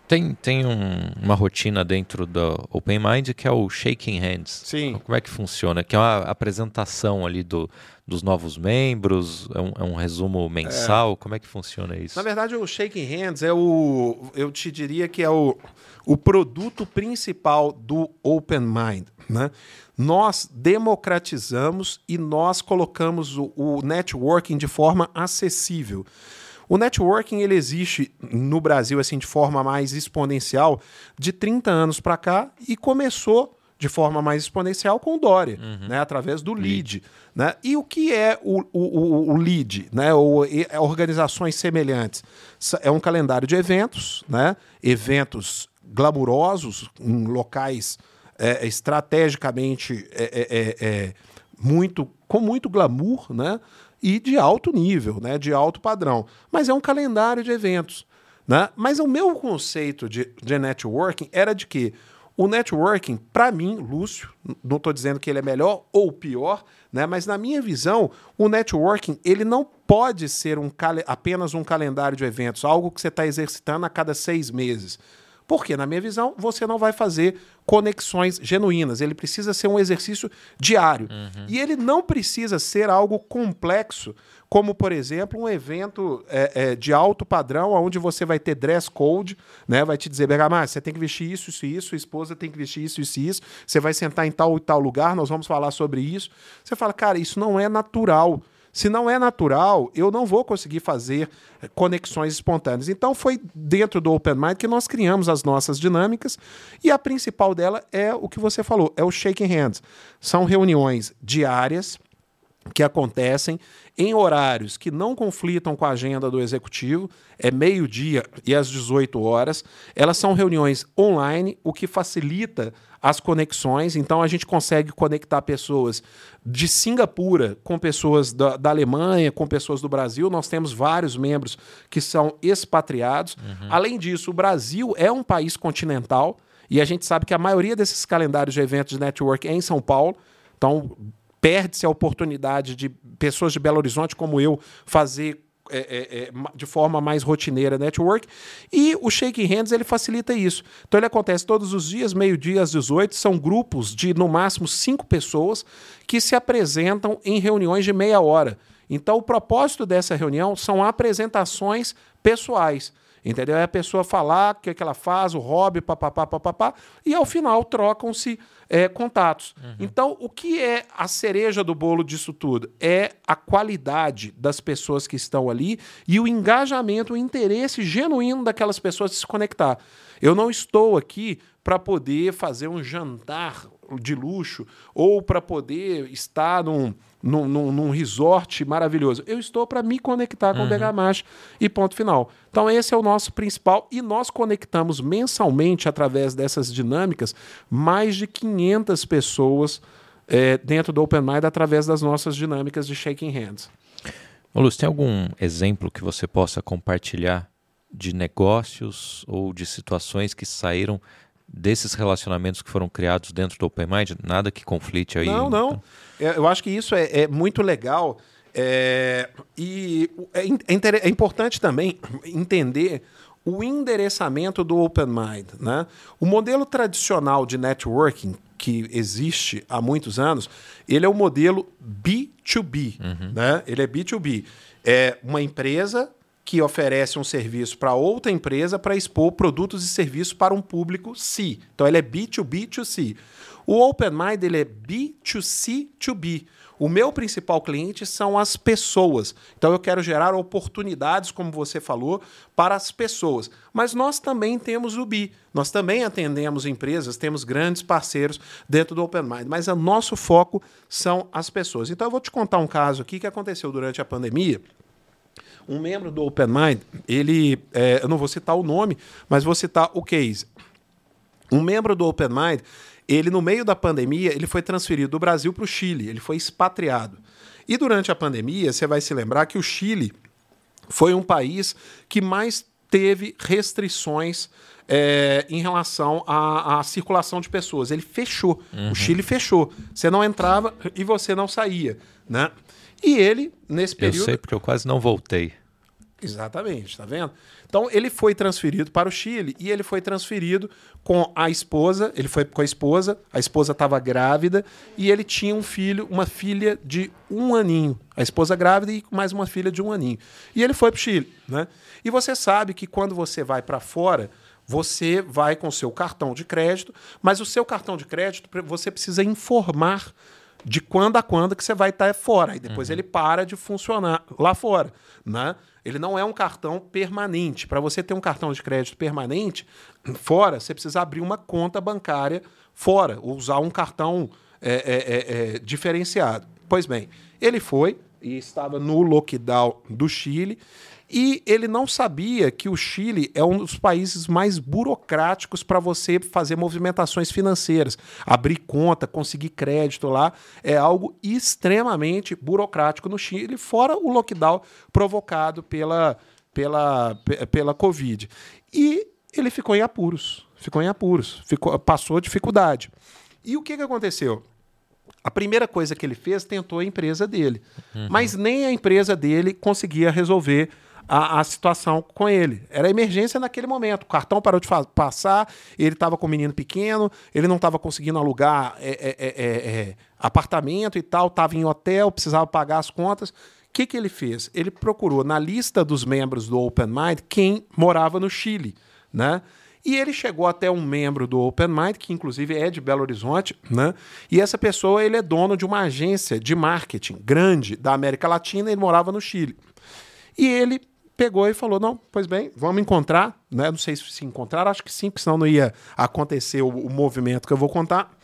Tem, tem um, uma rotina dentro do Open Mind que é o Shaking Hands. Sim. Como é que funciona? Que é uma apresentação ali do, dos novos membros, é um, é um resumo mensal. É. Como é que funciona isso? Na verdade, o Shaking Hands é o. Eu te diria que é o, o produto principal do Open Mind. Né? Nós democratizamos e nós colocamos o, o networking de forma acessível. O networking ele existe no Brasil assim de forma mais exponencial de 30 anos para cá e começou de forma mais exponencial com o Dória, uhum. né, através do lead. Né? E o que é o, o, o lead? Né? Ou é, organizações semelhantes? É um calendário de eventos, né? eventos glamurosos em locais é, estrategicamente é, é, é, é muito com muito glamour, né? e de alto nível, né, de alto padrão. Mas é um calendário de eventos. Né? Mas o meu conceito de, de networking era de que o networking, para mim, Lúcio, não estou dizendo que ele é melhor ou pior, né? mas na minha visão, o networking ele não pode ser um, apenas um calendário de eventos, algo que você está exercitando a cada seis meses. Porque, na minha visão, você não vai fazer conexões genuínas. Ele precisa ser um exercício diário. Uhum. E ele não precisa ser algo complexo, como, por exemplo, um evento é, é, de alto padrão, onde você vai ter dress code, né? Vai te dizer, Bergamar, você tem que vestir isso, isso e isso, sua esposa tem que vestir isso, isso e isso, você vai sentar em tal e tal lugar, nós vamos falar sobre isso. Você fala, cara, isso não é natural. Se não é natural, eu não vou conseguir fazer eh, conexões espontâneas. Então foi dentro do Open Mind que nós criamos as nossas dinâmicas e a principal dela é o que você falou, é o shaking hands. São reuniões diárias que acontecem em horários que não conflitam com a agenda do executivo, é meio-dia e às 18 horas. Elas são reuniões online, o que facilita as conexões. Então a gente consegue conectar pessoas de Singapura com pessoas da, da Alemanha, com pessoas do Brasil. Nós temos vários membros que são expatriados. Uhum. Além disso, o Brasil é um país continental e a gente sabe que a maioria desses calendários de eventos de network é em São Paulo. Então, perde-se a oportunidade de pessoas de Belo Horizonte como eu fazer é, é, é, de forma mais rotineira network. E o Shake Hands ele facilita isso. Então ele acontece todos os dias, meio-dia às 18. São grupos de no máximo cinco pessoas que se apresentam em reuniões de meia hora. Então o propósito dessa reunião são apresentações pessoais. Entendeu? É a pessoa falar o que, é que ela faz, o hobby, papapá, papapá, e ao final trocam-se é, contatos. Uhum. Então, o que é a cereja do bolo disso tudo? É a qualidade das pessoas que estão ali e o engajamento, o interesse genuíno daquelas pessoas de se conectar. Eu não estou aqui para poder fazer um jantar de luxo ou para poder estar num, num, num, num, resort maravilhoso. Eu estou para me conectar com uhum. o Begamash e ponto final. Então esse é o nosso principal e nós conectamos mensalmente através dessas dinâmicas mais de 500 pessoas é, dentro do Open Mind através das nossas dinâmicas de shaking hands. Ô Lúcio, tem algum exemplo que você possa compartilhar de negócios ou de situações que saíram desses relacionamentos que foram criados dentro do Open Mind? Nada que conflite aí? Não, não. Então... Eu acho que isso é, é muito legal. É, e é, é, é, importante também entender o endereçamento do Open Mind. Né? O modelo tradicional de networking que existe há muitos anos, ele é o modelo B2B. Uhum. Né? Ele é B2B. É uma empresa que oferece um serviço para outra empresa para expor produtos e serviços para um público C. Então ele é B2B2C. O Open Mind ele é B2C2B. O meu principal cliente são as pessoas. Então eu quero gerar oportunidades, como você falou, para as pessoas. Mas nós também temos o B. Nós também atendemos empresas, temos grandes parceiros dentro do Open Mind, mas o nosso foco são as pessoas. Então eu vou te contar um caso aqui que aconteceu durante a pandemia um membro do Open Mind, ele, é, eu não vou citar o nome, mas vou citar o case. Um membro do Open Mind, ele no meio da pandemia, ele foi transferido do Brasil para o Chile, ele foi expatriado. E durante a pandemia, você vai se lembrar que o Chile foi um país que mais teve restrições é, em relação à, à, circulação de pessoas. Ele fechou. Uhum. O Chile fechou. Você não entrava e você não saía. Né? E ele, nesse período. Eu sei porque eu quase não voltei. Exatamente, tá vendo? Então ele foi transferido para o Chile e ele foi transferido com a esposa, ele foi com a esposa, a esposa estava grávida e ele tinha um filho, uma filha de um aninho. A esposa grávida e mais uma filha de um aninho. E ele foi para o Chile, né? E você sabe que quando você vai para fora, você vai com o seu cartão de crédito, mas o seu cartão de crédito você precisa informar de quando a quando que você vai estar fora. E depois uhum. ele para de funcionar lá fora. Né? Ele não é um cartão permanente. Para você ter um cartão de crédito permanente, fora, você precisa abrir uma conta bancária fora, ou usar um cartão é, é, é, é diferenciado. Pois bem, ele foi e estava no lockdown do Chile e ele não sabia que o Chile é um dos países mais burocráticos para você fazer movimentações financeiras. Abrir conta, conseguir crédito lá, é algo extremamente burocrático no Chile, fora o lockdown provocado pela, pela, pela Covid. E ele ficou em apuros. Ficou em apuros, ficou, passou dificuldade. E o que, que aconteceu? A primeira coisa que ele fez, tentou a empresa dele. Uhum. Mas nem a empresa dele conseguia resolver a, a situação com ele. Era emergência naquele momento. O cartão parou de passar, ele estava com um menino pequeno, ele não estava conseguindo alugar é é, é, é, é, apartamento e tal, estava em hotel, precisava pagar as contas. O que, que ele fez? Ele procurou na lista dos membros do Open Mind quem morava no Chile, né? E ele chegou até um membro do Open Mind, que inclusive é de Belo Horizonte, né? E essa pessoa, ele é dono de uma agência de marketing grande da América Latina, ele morava no Chile. E ele pegou e falou: Não, pois bem, vamos encontrar. Né? Não sei se se encontrar, acho que sim, porque senão não ia acontecer o, o movimento que eu vou contar.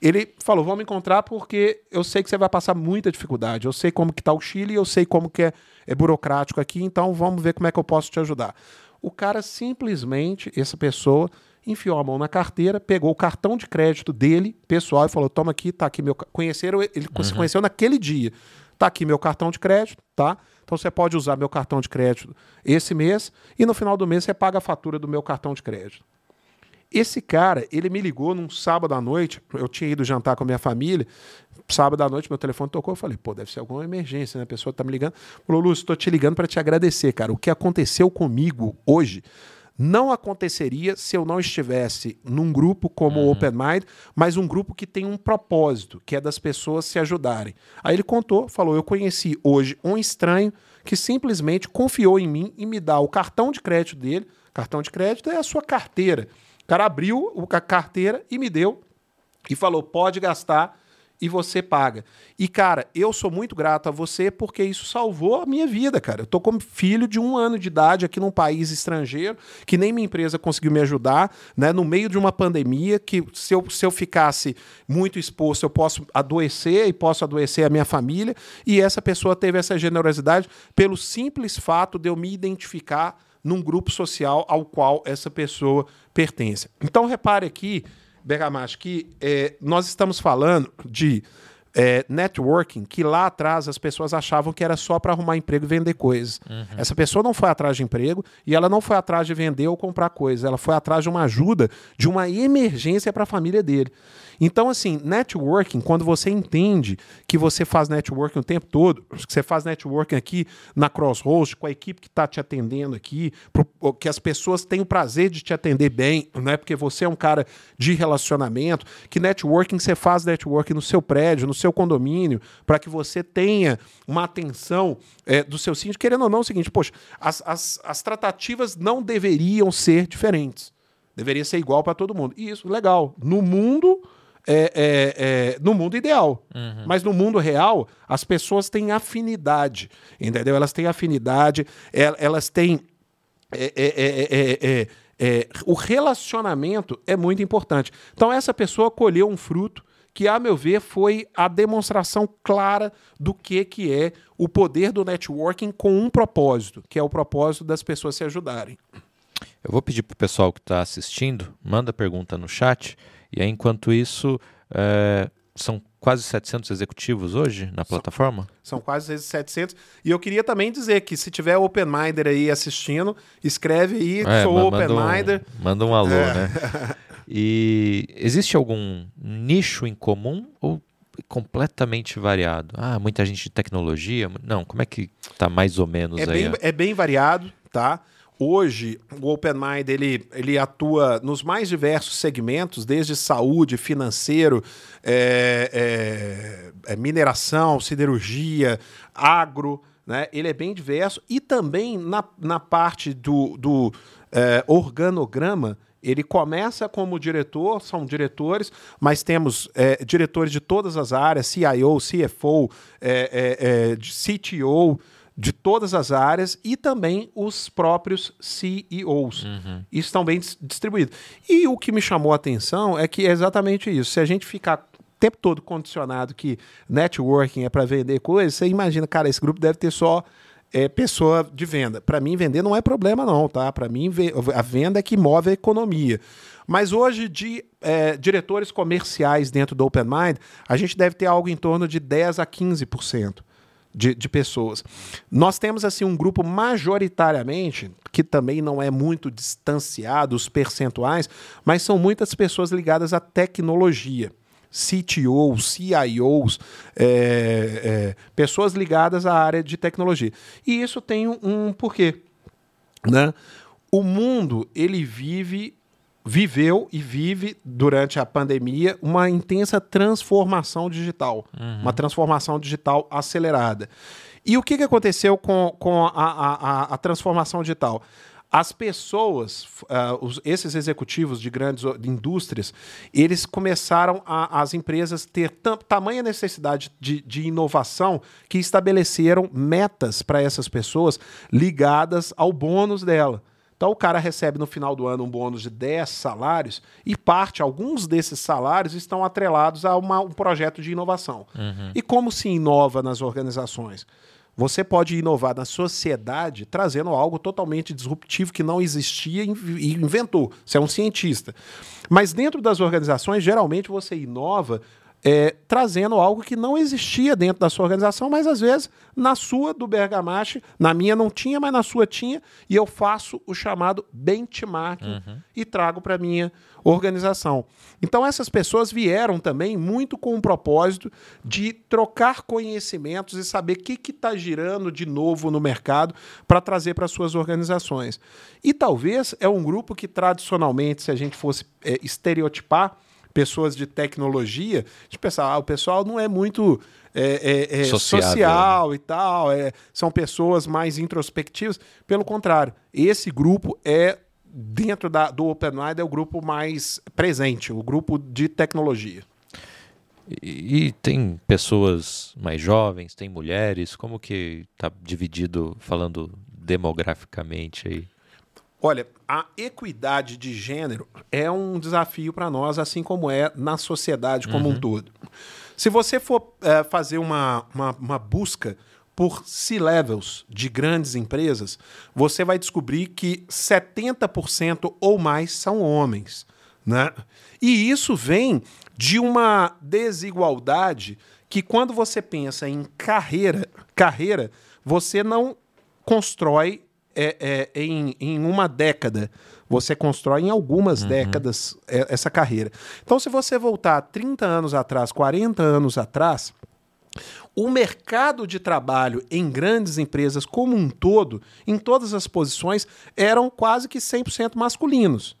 Ele falou: Vamos encontrar porque eu sei que você vai passar muita dificuldade. Eu sei como que está o Chile, eu sei como que é, é burocrático aqui, então vamos ver como é que eu posso te ajudar. O cara simplesmente, essa pessoa, enfiou a mão na carteira, pegou o cartão de crédito dele, pessoal, e falou: toma aqui, tá aqui meu. Conheceram, ele uhum. se conheceu naquele dia. Tá aqui meu cartão de crédito, tá? Então você pode usar meu cartão de crédito esse mês e no final do mês você paga a fatura do meu cartão de crédito. Esse cara, ele me ligou num sábado à noite, eu tinha ido jantar com a minha família, sábado à noite meu telefone tocou, eu falei, pô, deve ser alguma emergência, né? A pessoa tá me ligando. Falou, Lúcio, estou te ligando para te agradecer, cara. O que aconteceu comigo hoje não aconteceria se eu não estivesse num grupo como o uhum. Open Mind, mas um grupo que tem um propósito, que é das pessoas se ajudarem. Aí ele contou, falou: Eu conheci hoje um estranho que simplesmente confiou em mim e me dá o cartão de crédito dele. Cartão de crédito é a sua carteira. O cara abriu a carteira e me deu e falou: pode gastar e você paga. E, cara, eu sou muito grato a você porque isso salvou a minha vida, cara. Eu tô como filho de um ano de idade aqui num país estrangeiro, que nem minha empresa conseguiu me ajudar, né? No meio de uma pandemia, que se eu, se eu ficasse muito exposto, eu posso adoecer e posso adoecer a minha família. E essa pessoa teve essa generosidade pelo simples fato de eu me identificar num grupo social ao qual essa pessoa pertence. Então, repare aqui Bergamacho, que é, nós estamos falando de é, networking que lá atrás as pessoas achavam que era só para arrumar emprego e vender coisas. Uhum. Essa pessoa não foi atrás de emprego e ela não foi atrás de vender ou comprar coisas. Ela foi atrás de uma ajuda, de uma emergência para a família dele. Então, assim, networking, quando você entende que você faz networking o tempo todo, que você faz networking aqui na Crosshost, com a equipe que está te atendendo aqui, pro, que as pessoas têm o prazer de te atender bem, né? Porque você é um cara de relacionamento, que networking você faz networking no seu prédio, no seu condomínio, para que você tenha uma atenção é, do seu síndico, querendo ou não, é o seguinte, poxa, as, as, as tratativas não deveriam ser diferentes. Deveria ser igual para todo mundo. E isso, legal. No mundo é, é, é, no mundo ideal. Uhum. Mas no mundo real, as pessoas têm afinidade, entendeu? Elas têm afinidade, elas têm. É, é, é, o relacionamento é muito importante. Então, essa pessoa colheu um fruto que, a meu ver, foi a demonstração clara do que, que é o poder do networking com um propósito, que é o propósito das pessoas se ajudarem. Eu vou pedir para o pessoal que está assistindo, manda pergunta no chat. E aí, enquanto isso, é, são quase 700 executivos hoje na plataforma? São, são quase 700. E eu queria também dizer que se tiver Open Minder aí assistindo, escreve aí, é, sou Open Minder. Um, manda um alô, é. né? E existe algum nicho em comum ou completamente variado? Ah, muita gente de tecnologia? Não, como é que tá mais ou menos é aí? Bem, é bem variado, tá? Hoje, o Open Mind ele, ele atua nos mais diversos segmentos, desde saúde, financeiro, é, é, é mineração, siderurgia, agro. Né? Ele é bem diverso e também na, na parte do, do é, organograma. Ele começa como diretor, são diretores, mas temos é, diretores de todas as áreas, CIO, CFO, é, é, CTO, de todas as áreas e também os próprios CEOs. Uhum. estão bem distribuídos. E o que me chamou a atenção é que é exatamente isso. Se a gente ficar o tempo todo condicionado que networking é para vender coisas, você imagina, cara, esse grupo deve ter só é, pessoa de venda. Para mim, vender não é problema, não, tá? Para mim, a venda é que move a economia. Mas hoje, de é, diretores comerciais dentro do Open Mind, a gente deve ter algo em torno de 10 a 15% de, de pessoas. Nós temos assim um grupo majoritariamente, que também não é muito distanciado, os percentuais, mas são muitas pessoas ligadas à tecnologia. CTOs, CIOs, é, é, pessoas ligadas à área de tecnologia. E isso tem um, um porquê. Né? O mundo ele vive viveu e vive durante a pandemia uma intensa transformação digital, uhum. uma transformação digital acelerada. E o que, que aconteceu com, com a, a, a transformação digital? As pessoas, uh, os, esses executivos de grandes indústrias, eles começaram a, as empresas ter tamanha necessidade de, de inovação que estabeleceram metas para essas pessoas ligadas ao bônus dela. Então o cara recebe no final do ano um bônus de 10 salários e parte, alguns desses salários estão atrelados a uma, um projeto de inovação. Uhum. E como se inova nas organizações? Você pode inovar na sociedade trazendo algo totalmente disruptivo que não existia e inventou. Você é um cientista. Mas dentro das organizações, geralmente você inova é, trazendo algo que não existia dentro da sua organização, mas às vezes na sua do Bergamache, na minha não tinha, mas na sua tinha, e eu faço o chamado benchmarking uhum. e trago para minha organização. Então essas pessoas vieram também muito com o propósito de trocar conhecimentos e saber o que está girando de novo no mercado para trazer para suas organizações. E talvez é um grupo que tradicionalmente, se a gente fosse é, estereotipar, pessoas de tecnologia, de pensar, ah, o pessoal não é muito é, é, é social né? e tal, é, são pessoas mais introspectivas. Pelo contrário, esse grupo é, dentro da, do OpenWide, é o grupo mais presente, o grupo de tecnologia. E, e tem pessoas mais jovens, tem mulheres, como que está dividido, falando demograficamente aí? Olha, a equidade de gênero é um desafio para nós, assim como é na sociedade como uhum. um todo. Se você for é, fazer uma, uma, uma busca por C-levels de grandes empresas, você vai descobrir que 70% ou mais são homens. Né? E isso vem de uma desigualdade que, quando você pensa em carreira, carreira você não constrói é, é, em, em uma década. Você constrói em algumas uhum. décadas é, essa carreira. Então, se você voltar 30 anos atrás, 40 anos atrás, o mercado de trabalho em grandes empresas como um todo, em todas as posições, eram quase que 100% masculinos.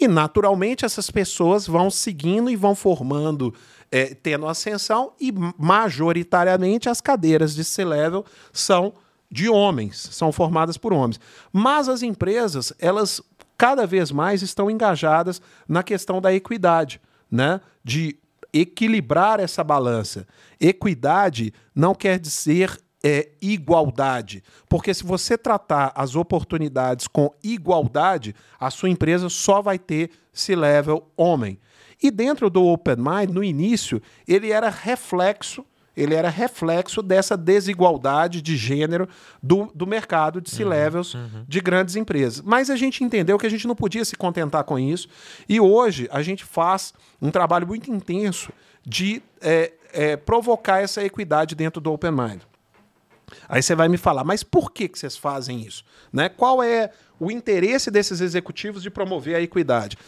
E, naturalmente, essas pessoas vão seguindo e vão formando, é, tendo ascensão, e majoritariamente as cadeiras de C-level são de homens, são formadas por homens. Mas as empresas, elas cada vez mais estão engajadas na questão da equidade, né? De equilibrar essa balança. Equidade não quer dizer é, igualdade, porque se você tratar as oportunidades com igualdade, a sua empresa só vai ter C-level homem. E dentro do Open Mind, no início, ele era reflexo ele era reflexo dessa desigualdade de gênero do, do mercado de C-levels uhum, uhum. de grandes empresas. Mas a gente entendeu que a gente não podia se contentar com isso e hoje a gente faz um trabalho muito intenso de é, é, provocar essa equidade dentro do Open Mind. Aí você vai me falar, mas por que, que vocês fazem isso? Né? Qual é o interesse desses executivos de promover a equidade?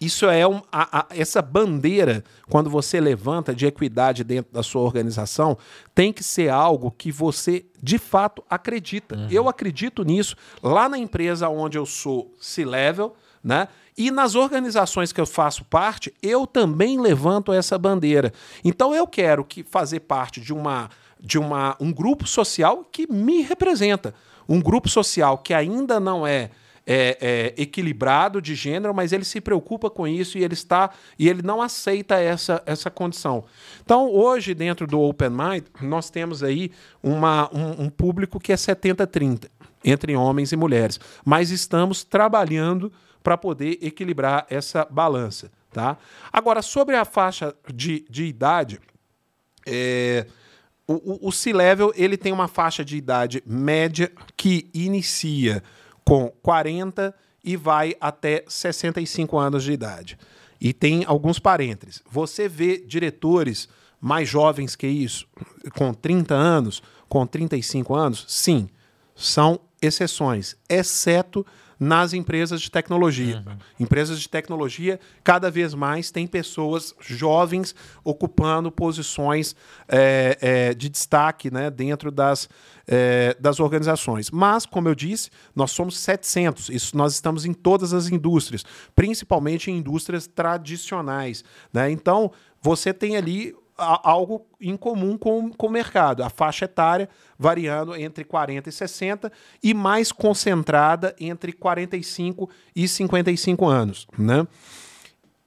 Isso é um, a, a, essa bandeira, quando você levanta de equidade dentro da sua organização, tem que ser algo que você de fato acredita. Uhum. Eu acredito nisso lá na empresa onde eu sou C-level, né? E nas organizações que eu faço parte, eu também levanto essa bandeira. Então eu quero que fazer parte de uma de uma, um grupo social que me representa, um grupo social que ainda não é é, é, equilibrado de gênero, mas ele se preocupa com isso e ele está e ele não aceita essa, essa condição. Então, hoje, dentro do Open Mind, nós temos aí uma, um, um público que é 70-30 entre homens e mulheres, mas estamos trabalhando para poder equilibrar essa balança. Tá? Agora, sobre a faixa de, de idade, é, o, o C-Level ele tem uma faixa de idade média que inicia com 40 e vai até 65 anos de idade. E tem alguns parênteses. Você vê diretores mais jovens que isso, com 30 anos, com 35 anos? Sim, são exceções, exceto nas empresas de tecnologia. Uhum. Empresas de tecnologia, cada vez mais, tem pessoas jovens ocupando posições é, é, de destaque né, dentro das, é, das organizações. Mas, como eu disse, nós somos 700. Isso nós estamos em todas as indústrias, principalmente em indústrias tradicionais. Né? Então, você tem ali algo em comum com, com o mercado. A faixa etária variando entre 40 e 60 e mais concentrada entre 45 e 55 anos. Né?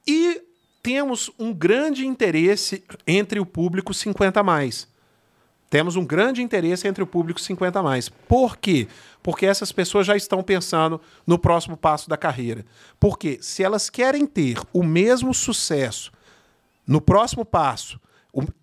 E temos um grande interesse entre o público 50 mais. Temos um grande interesse entre o público 50 mais. Por quê? Porque essas pessoas já estão pensando no próximo passo da carreira. Porque se elas querem ter o mesmo sucesso no próximo passo,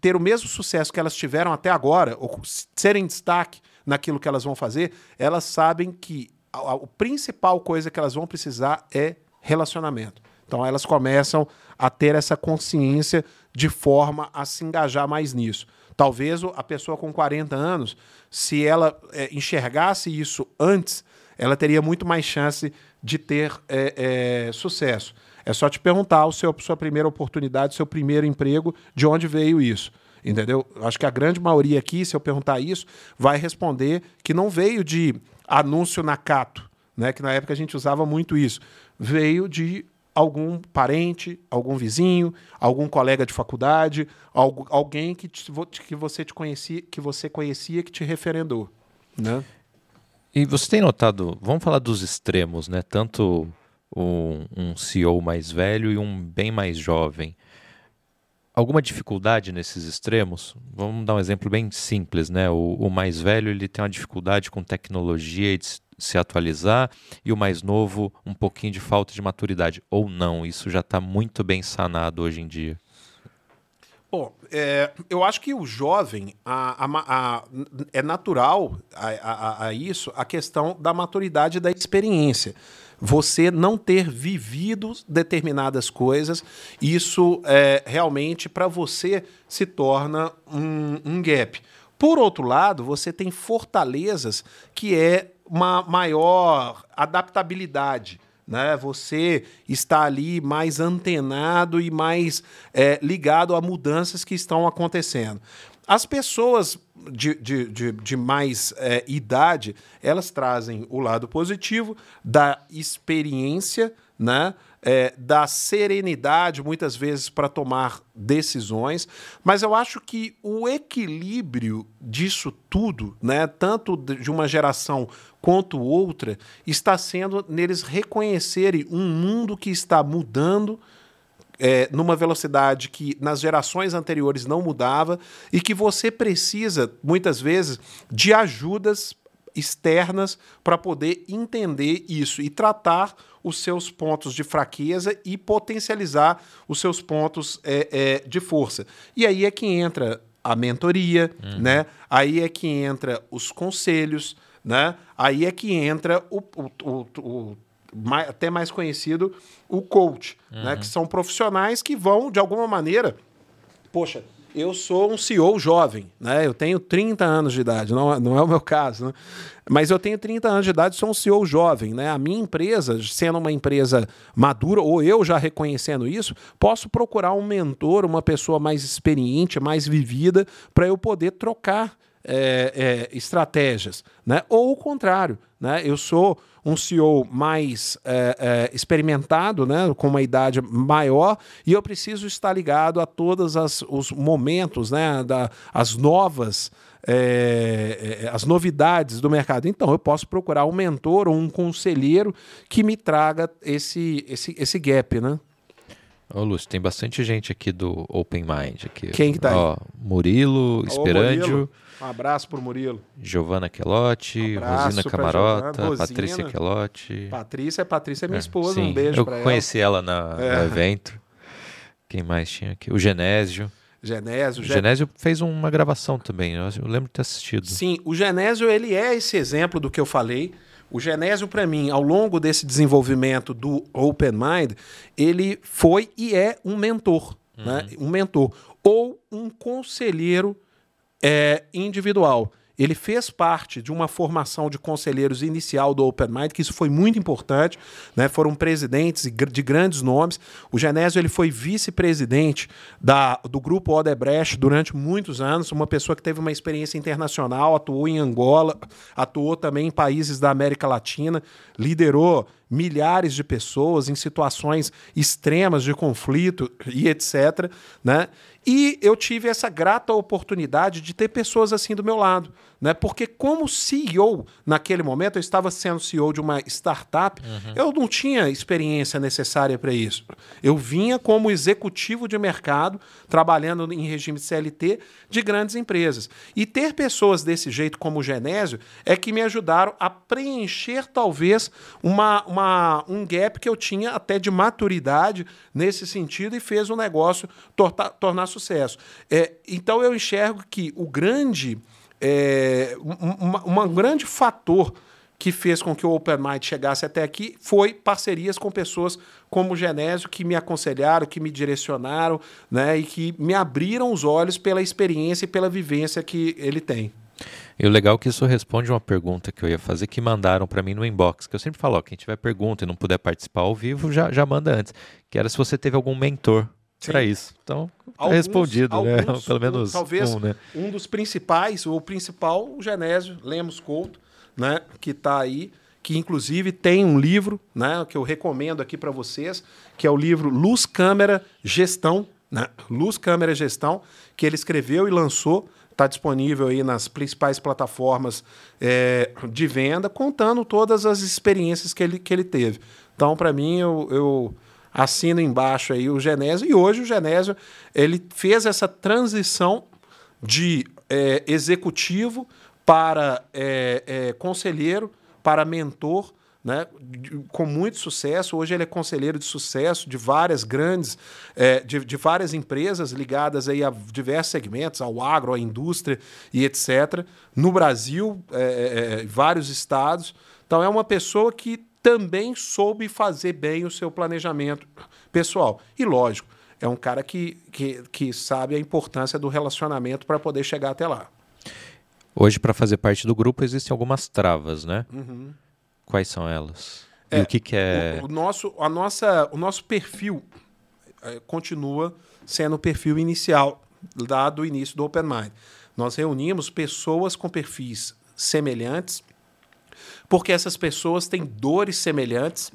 ter o mesmo sucesso que elas tiveram até agora, ou serem destaque naquilo que elas vão fazer, elas sabem que a, a, a principal coisa que elas vão precisar é relacionamento. Então elas começam a ter essa consciência de forma a se engajar mais nisso. Talvez a pessoa com 40 anos, se ela é, enxergasse isso antes, ela teria muito mais chance de ter é, é, sucesso. É só te perguntar o seu, sua primeira oportunidade, seu primeiro emprego, de onde veio isso. Entendeu? Acho que a grande maioria aqui, se eu perguntar isso, vai responder que não veio de anúncio na Cato, né? que na época a gente usava muito isso. Veio de algum parente, algum vizinho, algum colega de faculdade, alguém que, te, que você te conhecia, que você conhecia que te referendou, né? E você tem notado, vamos falar dos extremos, né? Tanto um, um CEO mais velho e um bem mais jovem. Alguma dificuldade nesses extremos? Vamos dar um exemplo bem simples, né? O, o mais velho ele tem uma dificuldade com tecnologia e se atualizar e o mais novo um pouquinho de falta de maturidade ou não isso já está muito bem sanado hoje em dia Bom, é, eu acho que o jovem a, a, a, é natural a, isso a questão da maturidade e da experiência. Você não ter vivido determinadas coisas, isso é, realmente para você se torna um, um gap. Por outro lado, você tem fortalezas que é uma maior adaptabilidade. Né? Você está ali mais antenado e mais é, ligado a mudanças que estão acontecendo. As pessoas de, de, de, de mais é, idade, elas trazem o lado positivo da experiência, né? é, da serenidade, muitas vezes, para tomar decisões. Mas eu acho que o equilíbrio disso tudo, né, tanto de uma geração quanto outra, está sendo neles reconhecerem um mundo que está mudando. É, numa velocidade que nas gerações anteriores não mudava e que você precisa, muitas vezes, de ajudas externas para poder entender isso e tratar os seus pontos de fraqueza e potencializar os seus pontos é, é, de força. E aí é que entra a mentoria, uhum. né? Aí é que entra os conselhos, né? Aí é que entra o, o, o, o mais, até mais conhecido o coach, né? uhum. né? Que são profissionais que vão de alguma maneira, poxa, eu sou um CEO jovem, né? Eu tenho 30 anos de idade, não, não é o meu caso, né? Mas eu tenho 30 anos de idade, sou um CEO jovem, né? A minha empresa, sendo uma empresa madura, ou eu já reconhecendo isso, posso procurar um mentor, uma pessoa mais experiente, mais vivida, para eu poder trocar é, é, estratégias, né? Ou o contrário, né? Eu sou um CEO mais é, é, experimentado, né, com uma idade maior, e eu preciso estar ligado a todos os momentos, né, da, as novas. É, as novidades do mercado. Então, eu posso procurar um mentor ou um conselheiro que me traga esse, esse, esse gap, né? Ô, Lúcio, tem bastante gente aqui do Open Mind. Aqui. Quem que tá Ó, aí? Murilo, Esperandio. Um abraço pro Murilo. Giovana Quelotti, um Rosina Camarota, Patrícia Quelotti. Patrícia, Patrícia é minha é, esposa, um beijo para ela. Eu conheci ela na, é. no evento. Quem mais tinha aqui? O Genésio. Genésio. O Genésio fez uma gravação também, eu lembro de ter assistido. Sim, o Genésio ele é esse exemplo do que eu falei. O Genésio, para mim, ao longo desse desenvolvimento do Open Mind, ele foi e é um mentor. Né? Uhum. Né? Um mentor. Ou um conselheiro é, individual. Ele fez parte de uma formação de conselheiros inicial do Open Mind, que isso foi muito importante, né? Foram presidentes de grandes nomes. O Genésio ele foi vice-presidente do grupo Odebrecht durante muitos anos, uma pessoa que teve uma experiência internacional, atuou em Angola, atuou também em países da América Latina, liderou milhares de pessoas em situações extremas de conflito e etc. Né? E eu tive essa grata oportunidade de ter pessoas assim do meu lado. Né? Porque, como CEO, naquele momento, eu estava sendo CEO de uma startup, uhum. eu não tinha experiência necessária para isso. Eu vinha como executivo de mercado, trabalhando em regime CLT de grandes empresas. E ter pessoas desse jeito, como o Genésio, é que me ajudaram a preencher, talvez, uma, uma, um gap que eu tinha até de maturidade nesse sentido e fez o negócio tortar, tornar sucesso. É, então eu enxergo que o grande, é, um, um grande fator que fez com que o Open Mind chegasse até aqui foi parcerias com pessoas como o Genésio, que me aconselharam, que me direcionaram, né, e que me abriram os olhos pela experiência e pela vivência que ele tem. E o legal é que isso responde uma pergunta que eu ia fazer, que mandaram para mim no inbox, que eu sempre falo, ó, quem tiver pergunta e não puder participar ao vivo, já, já manda antes, que era se você teve algum mentor para isso. Então, tá alguns, respondido, né? alguns, né? Pelo menos talvez um, né? um dos principais, ou o principal, o Genésio Lemos Couto, né, que está aí, que inclusive tem um livro, né, que eu recomendo aqui para vocês, que é o livro Luz Câmera Gestão, né? Luz Câmera Gestão, que ele escreveu e lançou Está disponível aí nas principais plataformas é, de venda, contando todas as experiências que ele, que ele teve. Então, para mim, eu, eu, assino embaixo aí o Genésio. E hoje o Genésio ele fez essa transição de é, executivo para é, é conselheiro, para mentor, né, com muito sucesso. Hoje ele é conselheiro de sucesso de várias grandes, é, de, de, várias empresas ligadas aí a diversos segmentos, ao agro, à indústria e etc. No Brasil, é, é, é, vários estados. Então é uma pessoa que também soube fazer bem o seu planejamento pessoal. E lógico, é um cara que, que, que sabe a importância do relacionamento para poder chegar até lá. Hoje, para fazer parte do grupo, existem algumas travas, né? Uhum. Quais são elas? É, e o que, que é. O, o, nosso, a nossa, o nosso perfil é, continua sendo o perfil inicial dado o início do Open Mind. Nós reunimos pessoas com perfis semelhantes, porque essas pessoas têm dores semelhantes,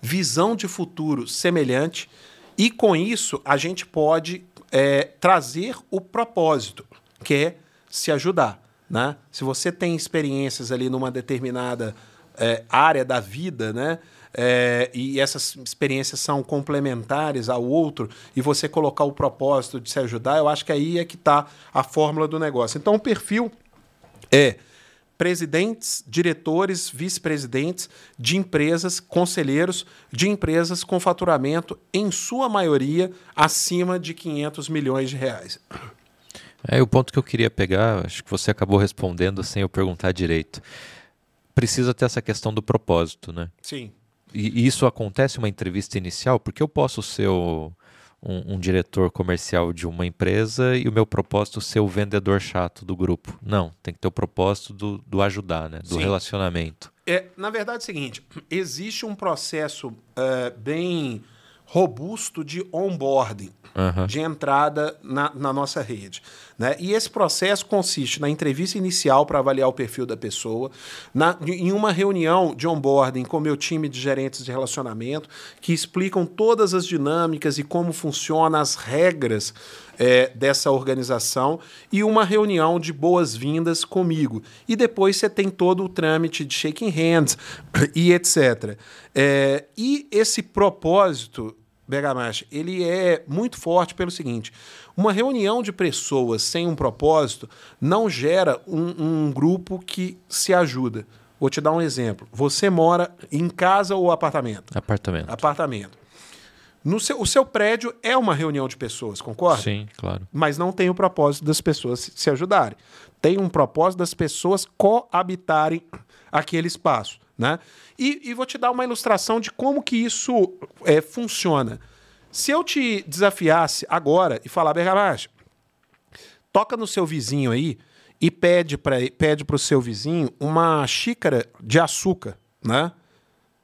visão de futuro semelhante, e com isso a gente pode é, trazer o propósito, que é se ajudar. Né? Se você tem experiências ali numa determinada é, área da vida, né? É, e essas experiências são complementares ao outro, e você colocar o propósito de se ajudar, eu acho que aí é que está a fórmula do negócio. Então, o perfil é presidentes, diretores, vice-presidentes de empresas, conselheiros de empresas com faturamento, em sua maioria, acima de 500 milhões de reais. É o ponto que eu queria pegar, acho que você acabou respondendo sem eu perguntar direito precisa ter essa questão do propósito, né? Sim. E, isso acontece uma entrevista inicial, porque eu posso ser o, um, um, diretor comercial de uma empresa e o meu propósito ser o vendedor chato do grupo. Não, tem que ter o propósito do, do ajudar, né? Do Sim. relacionamento. É, na verdade é o seguinte, existe um processo uh, bem robusto de onboarding, uhum. de entrada na, na nossa rede. Né? E esse processo consiste na entrevista inicial para avaliar o perfil da pessoa, na, em uma reunião de onboarding com meu time de gerentes de relacionamento, que explicam todas as dinâmicas e como funcionam as regras é, dessa organização, e uma reunião de boas-vindas comigo. E depois você tem todo o trâmite de shaking hands e etc. É, e esse propósito Bergamash, ele é muito forte pelo seguinte: uma reunião de pessoas sem um propósito não gera um, um grupo que se ajuda. Vou te dar um exemplo. Você mora em casa ou apartamento? Apartamento. Apartamento. No seu, o seu prédio é uma reunião de pessoas, concorda? Sim, claro. Mas não tem o propósito das pessoas se, ajudarem. Tem um propósito das pessoas coabitarem aquele espaço. Né? E, e, vou te dar uma ilustração de como que isso é, funciona. Se eu te desafiasse agora e falar, Bergamacho, toca no seu vizinho aí e pede para pede o seu vizinho uma xícara de açúcar, né?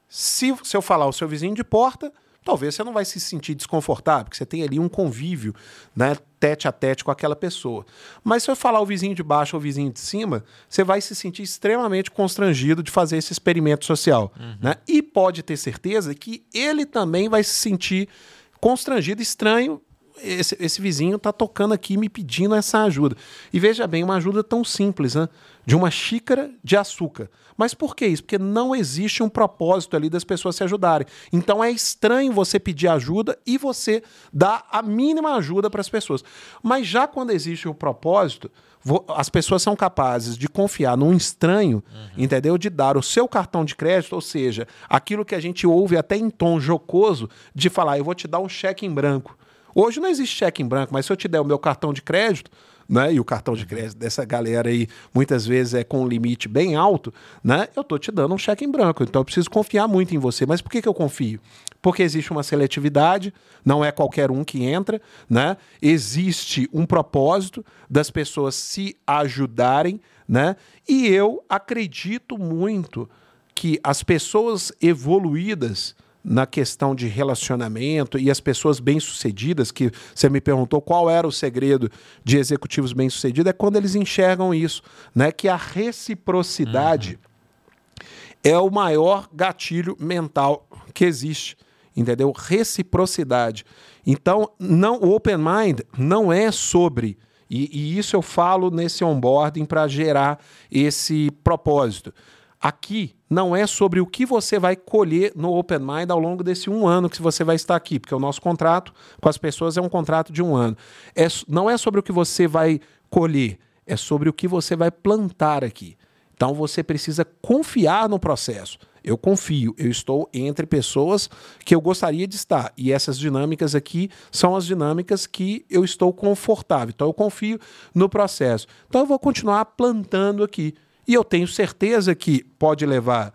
Se, se eu falar o seu vizinho de porta, talvez você não vai se sentir desconfortável, porque você tem ali um convívio, né, tete a tete com aquela pessoa. Mas se eu falar o vizinho de baixo ou o vizinho de cima, você vai se sentir extremamente constrangido de fazer esse experimento social. Uhum. Né? E pode ter certeza que ele também vai se sentir constrangido, estranho. Esse, esse vizinho está tocando aqui me pedindo essa ajuda. E veja bem, uma ajuda tão simples, né? de uma xícara de açúcar. Mas por que isso? Porque não existe um propósito ali das pessoas se ajudarem. Então é estranho você pedir ajuda e você dar a mínima ajuda para as pessoas. Mas já quando existe o um propósito, as pessoas são capazes de confiar num estranho, uhum. entendeu? De dar o seu cartão de crédito, ou seja, aquilo que a gente ouve até em tom jocoso, de falar, eu vou te dar um cheque em branco. Hoje não existe cheque em branco, mas se eu te der o meu cartão de crédito, né? E o cartão de crédito dessa galera aí muitas vezes é com um limite bem alto, né? Eu tô te dando um cheque em branco, então eu preciso confiar muito em você. Mas por que, que eu confio? Porque existe uma seletividade, não é qualquer um que entra, né? Existe um propósito das pessoas se ajudarem, né? E eu acredito muito que as pessoas evoluídas na questão de relacionamento e as pessoas bem-sucedidas, que você me perguntou qual era o segredo de executivos bem-sucedidos, é quando eles enxergam isso, né? Que a reciprocidade uhum. é o maior gatilho mental que existe, entendeu? Reciprocidade. Então, não, o Open Mind não é sobre e, e isso eu falo nesse onboarding para gerar esse propósito. Aqui não é sobre o que você vai colher no Open Mind ao longo desse um ano que você vai estar aqui, porque o nosso contrato com as pessoas é um contrato de um ano. É, não é sobre o que você vai colher, é sobre o que você vai plantar aqui. Então você precisa confiar no processo. Eu confio, eu estou entre pessoas que eu gostaria de estar. E essas dinâmicas aqui são as dinâmicas que eu estou confortável. Então eu confio no processo. Então eu vou continuar plantando aqui. E eu tenho certeza que pode levar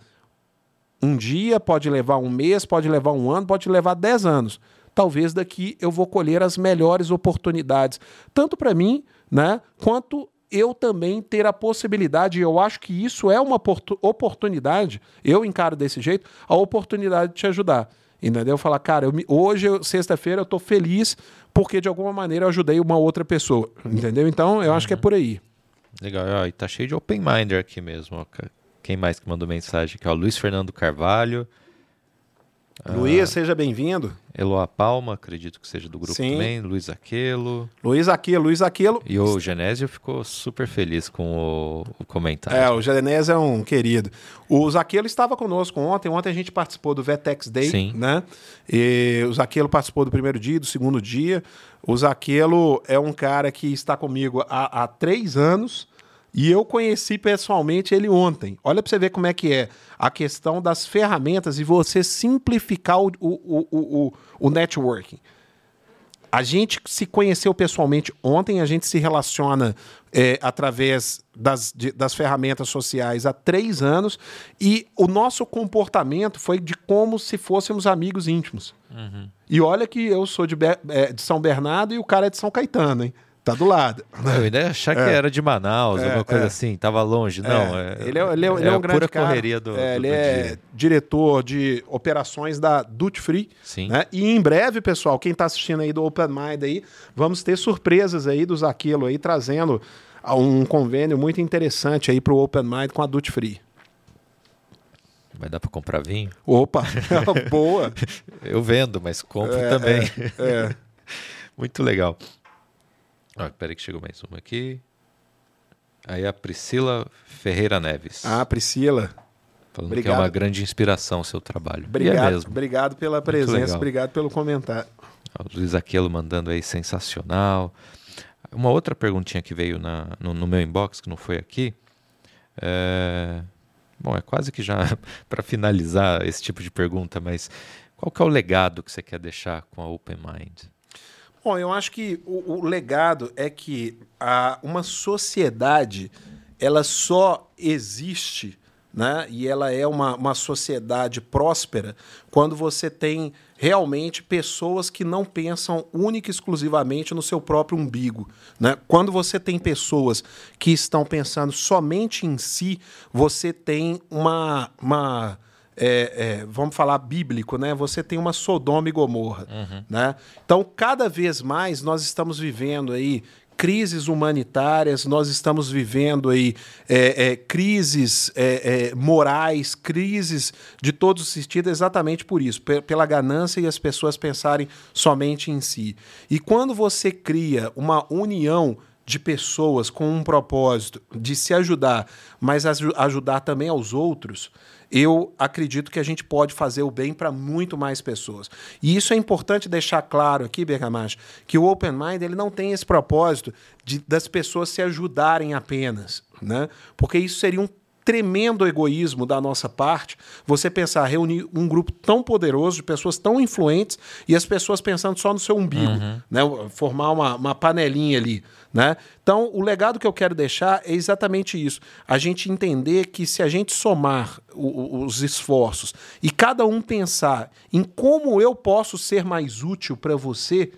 um dia, pode levar um mês, pode levar um ano, pode levar dez anos. Talvez daqui eu vou colher as melhores oportunidades, tanto para mim, né, quanto eu também ter a possibilidade, eu acho que isso é uma oportunidade, eu encaro desse jeito, a oportunidade de te ajudar. Entendeu? Falar, cara, eu hoje, sexta-feira, eu estou feliz porque de alguma maneira eu ajudei uma outra pessoa. Entendeu? Então, eu acho que é por aí. Legal, ó, e tá cheio de open minder aqui mesmo. Ó. Quem mais que mandou mensagem aqui? Ó, Luiz Fernando Carvalho. Luiz, ah, seja bem-vindo. Eloa Palma, acredito que seja do grupo Sim. também. Luiz Aquelo. Luiz Aquelo, Luiz Aquelo. E o Genésio ficou super feliz com o, o comentário. É, o Genésio é um querido. O Zaquelo estava conosco ontem. Ontem a gente participou do Vetex Day, Sim. né? E o Zaquelo participou do primeiro dia, do segundo dia. O Zaquelo é um cara que está comigo há, há três anos e eu conheci pessoalmente ele ontem. Olha para você ver como é que é a questão das ferramentas e você simplificar o, o, o, o, o networking. A gente se conheceu pessoalmente ontem, a gente se relaciona é, através das, de, das ferramentas sociais há três anos e o nosso comportamento foi de como se fôssemos amigos íntimos. Uhum. E olha que eu sou de, é, de São Bernardo e o cara é de São Caetano, hein? Tá do lado. Eu ainda ia achar que é. era de Manaus, é, alguma coisa é. assim, tava longe. Não, é. ele, é, ele, é, ele é um grande pura cara. correria do, é, do Ele é dia. diretor de operações da Duty Free. Sim. Né? E em breve, pessoal, quem está assistindo aí do Open Mind aí, vamos ter surpresas aí do Zaquilo aí, trazendo um convênio muito interessante aí para o Open Mind com a Duty Free. Vai dar para comprar vinho? Opa, boa. Eu vendo, mas compro é, também. É, Muito legal. Ah, peraí que chegou mais uma aqui. Aí a Priscila Ferreira Neves. Ah, Priscila. Falando obrigado. que é uma grande inspiração o seu trabalho. Obrigado, é mesmo. obrigado pela presença, obrigado pelo comentário. O Luiz Aquilo mandando aí sensacional. Uma outra perguntinha que veio na, no, no meu inbox, que não foi aqui. É... Bom, é quase que já para finalizar esse tipo de pergunta, mas qual que é o legado que você quer deixar com a Open Mind? Bom, eu acho que o, o legado é que a, uma sociedade ela só existe né? e ela é uma, uma sociedade próspera quando você tem realmente pessoas que não pensam única e exclusivamente no seu próprio umbigo. Né? Quando você tem pessoas que estão pensando somente em si, você tem uma, uma é, é, vamos falar bíblico, né? Você tem uma Sodoma e Gomorra, uhum. né? Então, cada vez mais nós estamos vivendo aí crises humanitárias, nós estamos vivendo aí é, é, crises é, é morais, crises de todos os sentidos, exatamente por isso, pela ganância e as pessoas pensarem somente em si. E quando você cria uma união de pessoas com um propósito de se ajudar, mas ajudar também aos outros, eu acredito que a gente pode fazer o bem para muito mais pessoas. E isso é importante deixar claro aqui, Bergamacho, que o Open Mind ele não tem esse propósito de, das pessoas se ajudarem apenas, né? porque isso seria um tremendo egoísmo da nossa parte você pensar, reunir um grupo tão poderoso de pessoas tão influentes e as pessoas pensando só no seu umbigo, uhum. né? formar uma, uma panelinha ali. Né? Então, o legado que eu quero deixar é exatamente isso: a gente entender que se a gente somar o, os esforços e cada um pensar em como eu posso ser mais útil para você,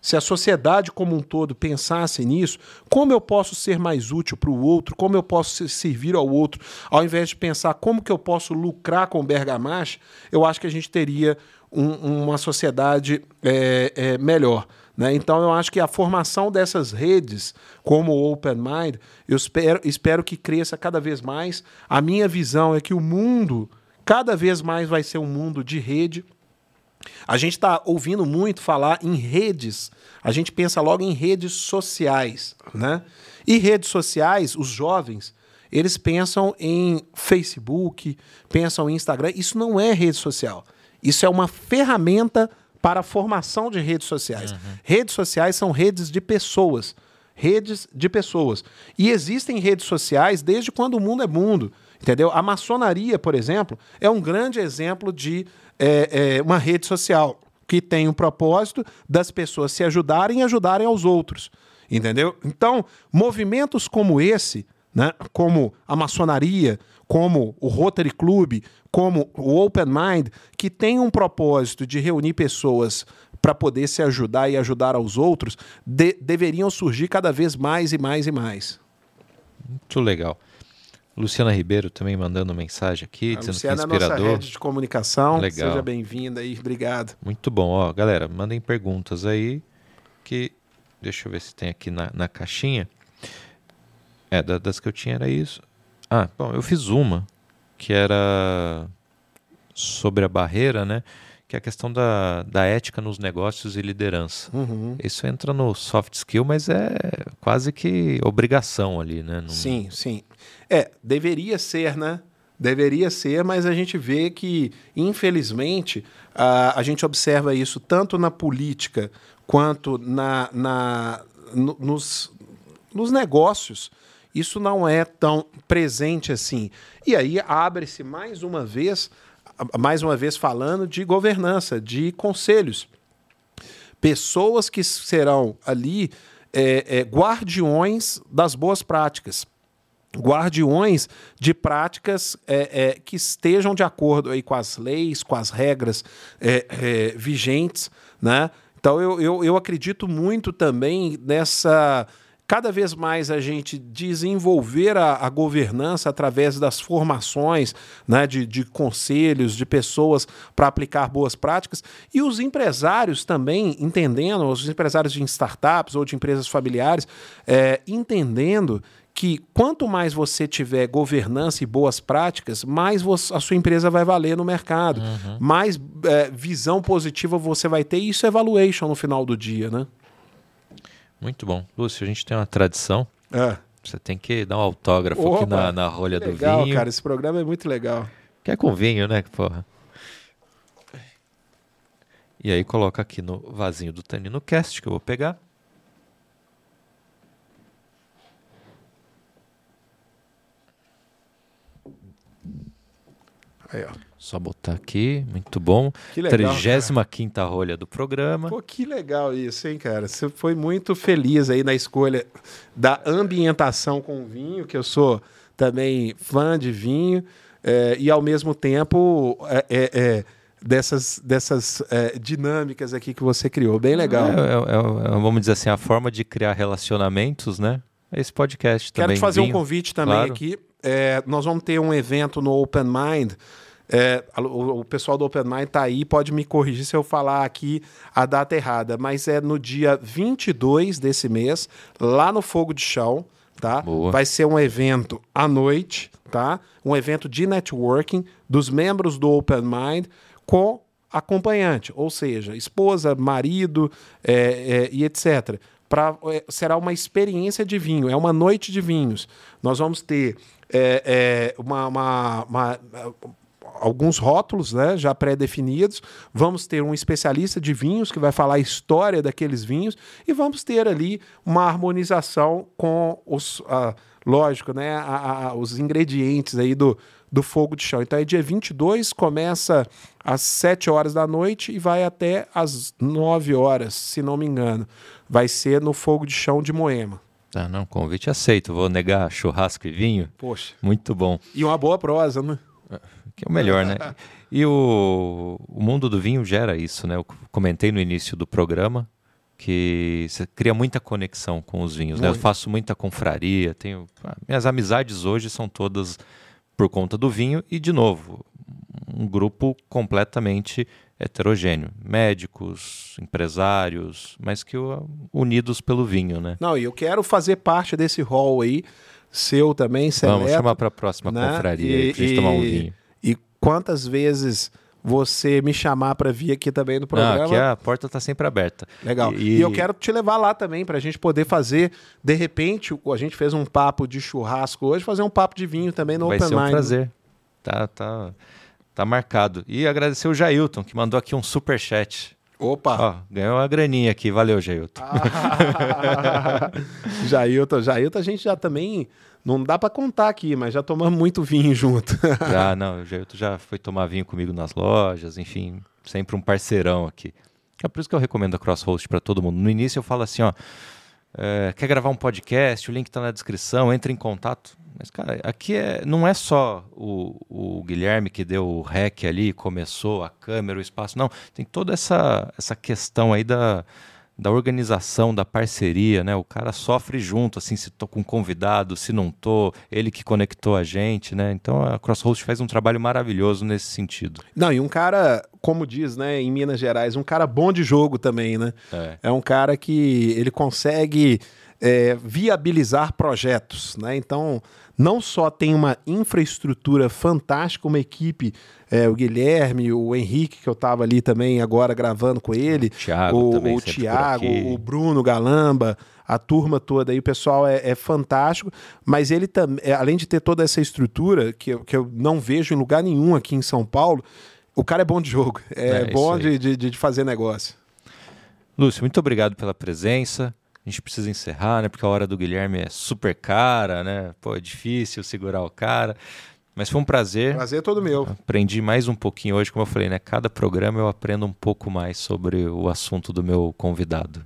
se a sociedade como um todo pensasse nisso, como eu posso ser mais útil para o outro, como eu posso servir ao outro, ao invés de pensar como que eu posso lucrar com o Bergamash, eu acho que a gente teria um, uma sociedade é, é, melhor. Né? Então, eu acho que a formação dessas redes, como o Open Mind, eu espero, espero que cresça cada vez mais. A minha visão é que o mundo, cada vez mais, vai ser um mundo de rede a gente está ouvindo muito falar em redes. A gente pensa logo em redes sociais, né? E redes sociais, os jovens, eles pensam em Facebook, pensam em Instagram. Isso não é rede social. Isso é uma ferramenta para a formação de redes sociais. Uhum. Redes sociais são redes de pessoas. Redes de pessoas. E existem redes sociais desde quando o mundo é mundo. Entendeu? A maçonaria, por exemplo, é um grande exemplo de é, é uma rede social que tem o propósito das pessoas se ajudarem e ajudarem aos outros. Entendeu? Então, movimentos como esse, né, como a maçonaria, como o Rotary Club, como o Open Mind, que tem um propósito de reunir pessoas para poder se ajudar e ajudar aos outros, de, deveriam surgir cada vez mais e mais e mais. Muito legal. Luciana Ribeiro também mandando mensagem aqui, a dizendo Luciana que é inspirador. É nossa rede de comunicação. Legal. Seja bem-vinda aí, obrigado. Muito bom, ó, galera, mandem perguntas aí que deixa eu ver se tem aqui na, na caixinha. É, das que eu tinha era isso. Ah, bom, eu fiz uma que era sobre a barreira, né? que é a questão da, da ética nos negócios e liderança. Uhum. Isso entra no soft skill, mas é quase que obrigação ali, né? Sim, sim. É, deveria ser, né? Deveria ser, mas a gente vê que, infelizmente, a, a gente observa isso tanto na política quanto na, na, no, nos, nos negócios. Isso não é tão presente assim. E aí abre-se mais uma vez mais uma vez falando de governança, de conselhos. Pessoas que serão ali é, é, guardiões das boas práticas, guardiões de práticas é, é que estejam de acordo aí com as leis, com as regras é, é, vigentes. Né? Então, eu, eu, eu acredito muito também nessa cada vez mais a gente desenvolver a, a governança através das formações né, de, de conselhos, de pessoas para aplicar boas práticas, e os empresários também entendendo, os empresários de startups ou de empresas familiares, é, entendendo que quanto mais você tiver governança e boas práticas, mais você, a sua empresa vai valer no mercado, uhum. mais é, visão positiva você vai ter, e isso é valuation no final do dia, né? Muito bom. Lúcio, a gente tem uma tradição. É. Você tem que dar um autógrafo Opa, aqui na, na rolha legal, do vinho. Legal, cara. Esse programa é muito legal. Quer com vinho, né, porra? E aí coloca aqui no vasinho do Tanino Cast, que eu vou pegar. Aí, ó. Só botar aqui, muito bom. Que legal, 35 rolha do programa. Pô, que legal isso, hein, cara? Você foi muito feliz aí na escolha da ambientação com vinho, que eu sou também fã de vinho, é, e ao mesmo tempo é, é, é dessas, dessas é, dinâmicas aqui que você criou. Bem legal. É, vamos dizer assim, a forma de criar relacionamentos, né? Esse podcast também. Quero te fazer vinho, um convite também claro. aqui. nós vamos ter um evento no Open Mind É, o, o, pessoal do Open Mind tá aí, pode me corrigir se eu falar aqui a data errada, mas é no dia 22 desse mês, lá no Fogo de Chão, tá? Boa. Vai ser um evento à noite, tá? Um evento de networking dos membros do Open Mind com acompanhante, ou seja, esposa, marido é, é, e etc. Pra, é, será uma experiência de vinho, é uma noite de vinhos. Nós vamos ter é, é, uma, uma, uma alguns rótulos né, já pré-definidos. Vamos ter um especialista de vinhos que vai falar a história daqueles vinhos e vamos ter ali uma harmonização com os, uh, lógico, né, a, a, os ingredientes aí do, do fogo de chão. Então é dia 22, começa às 7 horas da noite e vai até às 9 horas, se não me engano. Vai ser no fogo de chão de Moema. Ah, não, convite aceito. Vou negar churrasco e vinho. Poxa. Muito bom. E uma boa prosa, né? Que é o melhor, né? E o, o mundo do vinho gera isso, né? Eu comentei no início do programa que você cria muita conexão com os vinhos, né? Eu faço muita confraria, tenho minhas amizades hoje são todas por conta do vinho e de novo um grupo completamente heterogêneo, médicos, empresários, mas que unidos pelo vinho, né? Não, e eu quero fazer parte desse hall aí seu também, seleto, Vamos chamar para a próxima né? confraria para gente tomar um vinho. Quantas vezes você me chamar para vir aqui também no programa. Não, aqui a porta está sempre aberta. Legal. E... e... eu quero te levar lá também para a gente poder fazer, de repente, a gente fez um papo de churrasco hoje, fazer um papo de vinho também no Vai Open ser um prazer. Tá, tá, tá marcado. E agradecer o Jailton, que mandou aqui um super chat. Opa! Ó, ganhou uma graninha aqui. Valeu, Jailton. Ah, Jailton, Jailton, a gente já também não dá para contar aqui, mas já tomamos muito vinho junto. já, não, o Jailton já foi tomar vinho comigo nas lojas, enfim, sempre um parceirão aqui. É por isso que eu recomendo a Crosshost para todo mundo. No início eu falo assim, ó, é, quer gravar um podcast, o link está na descrição, entre em contato. Mas, cara, aqui é, não é só o, o Guilherme que deu o rec ali, começou a câmera, o espaço. Não, tem toda essa, essa questão aí da, da organização, da parceria, né? O cara sofre junto, assim, se tô com convidado, se não tô, ele que conectou a gente, né? Então a Crosshost faz um trabalho maravilhoso nesse sentido. Não, e um cara, como diz, né, em Minas Gerais, um cara bom de jogo também, né? É, é um cara que ele consegue é, viabilizar projetos, né? Então não só tem uma infraestrutura fantástica, uma equipe, é, o Guilherme, o Henrique, que eu estava ali também agora gravando com ele, Thiago o, também, o Thiago, o Bruno Galamba, a turma toda aí, o pessoal é, é fantástico, mas ele também, além de ter toda essa estrutura, que eu, que eu não vejo em lugar nenhum aqui em São Paulo, o cara é bom de jogo, é, é bom de, de, de fazer negócio. Lúcio, muito obrigado pela presença a gente precisa encerrar, né? Porque a hora do Guilherme é super cara, né? Pô, é difícil segurar o cara. Mas foi um prazer. Prazer é todo meu. Aprendi mais um pouquinho hoje, como eu falei, né? Cada programa eu aprendo um pouco mais sobre o assunto do meu convidado.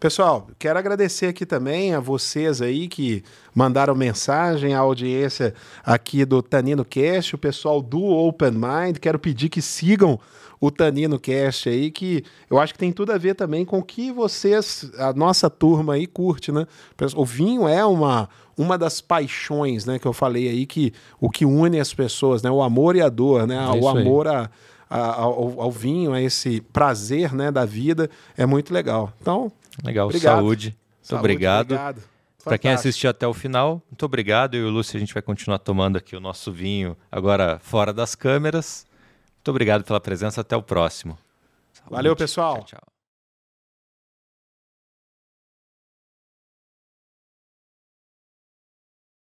Pessoal, quero agradecer aqui também a vocês aí que mandaram mensagem, a audiência aqui do Tanino Cast, o pessoal do Open Mind. Quero pedir que sigam o Tanino Cast aí, que eu acho que tem tudo a ver também com o que vocês, a nossa turma aí, curte, né? O vinho é uma, uma das paixões, né, que eu falei aí, que o que une as pessoas, né? O amor e a dor, né? É o amor a, a, ao, ao, vinho, a esse prazer, né, da vida, é muito legal. Então, legal, obrigado. saúde. Muito obrigado. obrigado. Para quem assistiu até o final, muito obrigado. Eu e o Lúcio, a gente vai continuar tomando aqui o nosso vinho agora fora das câmeras. Muito obrigado pela presença. Até o próximo. Saúde. Valeu, pessoal. Tchau, tchau.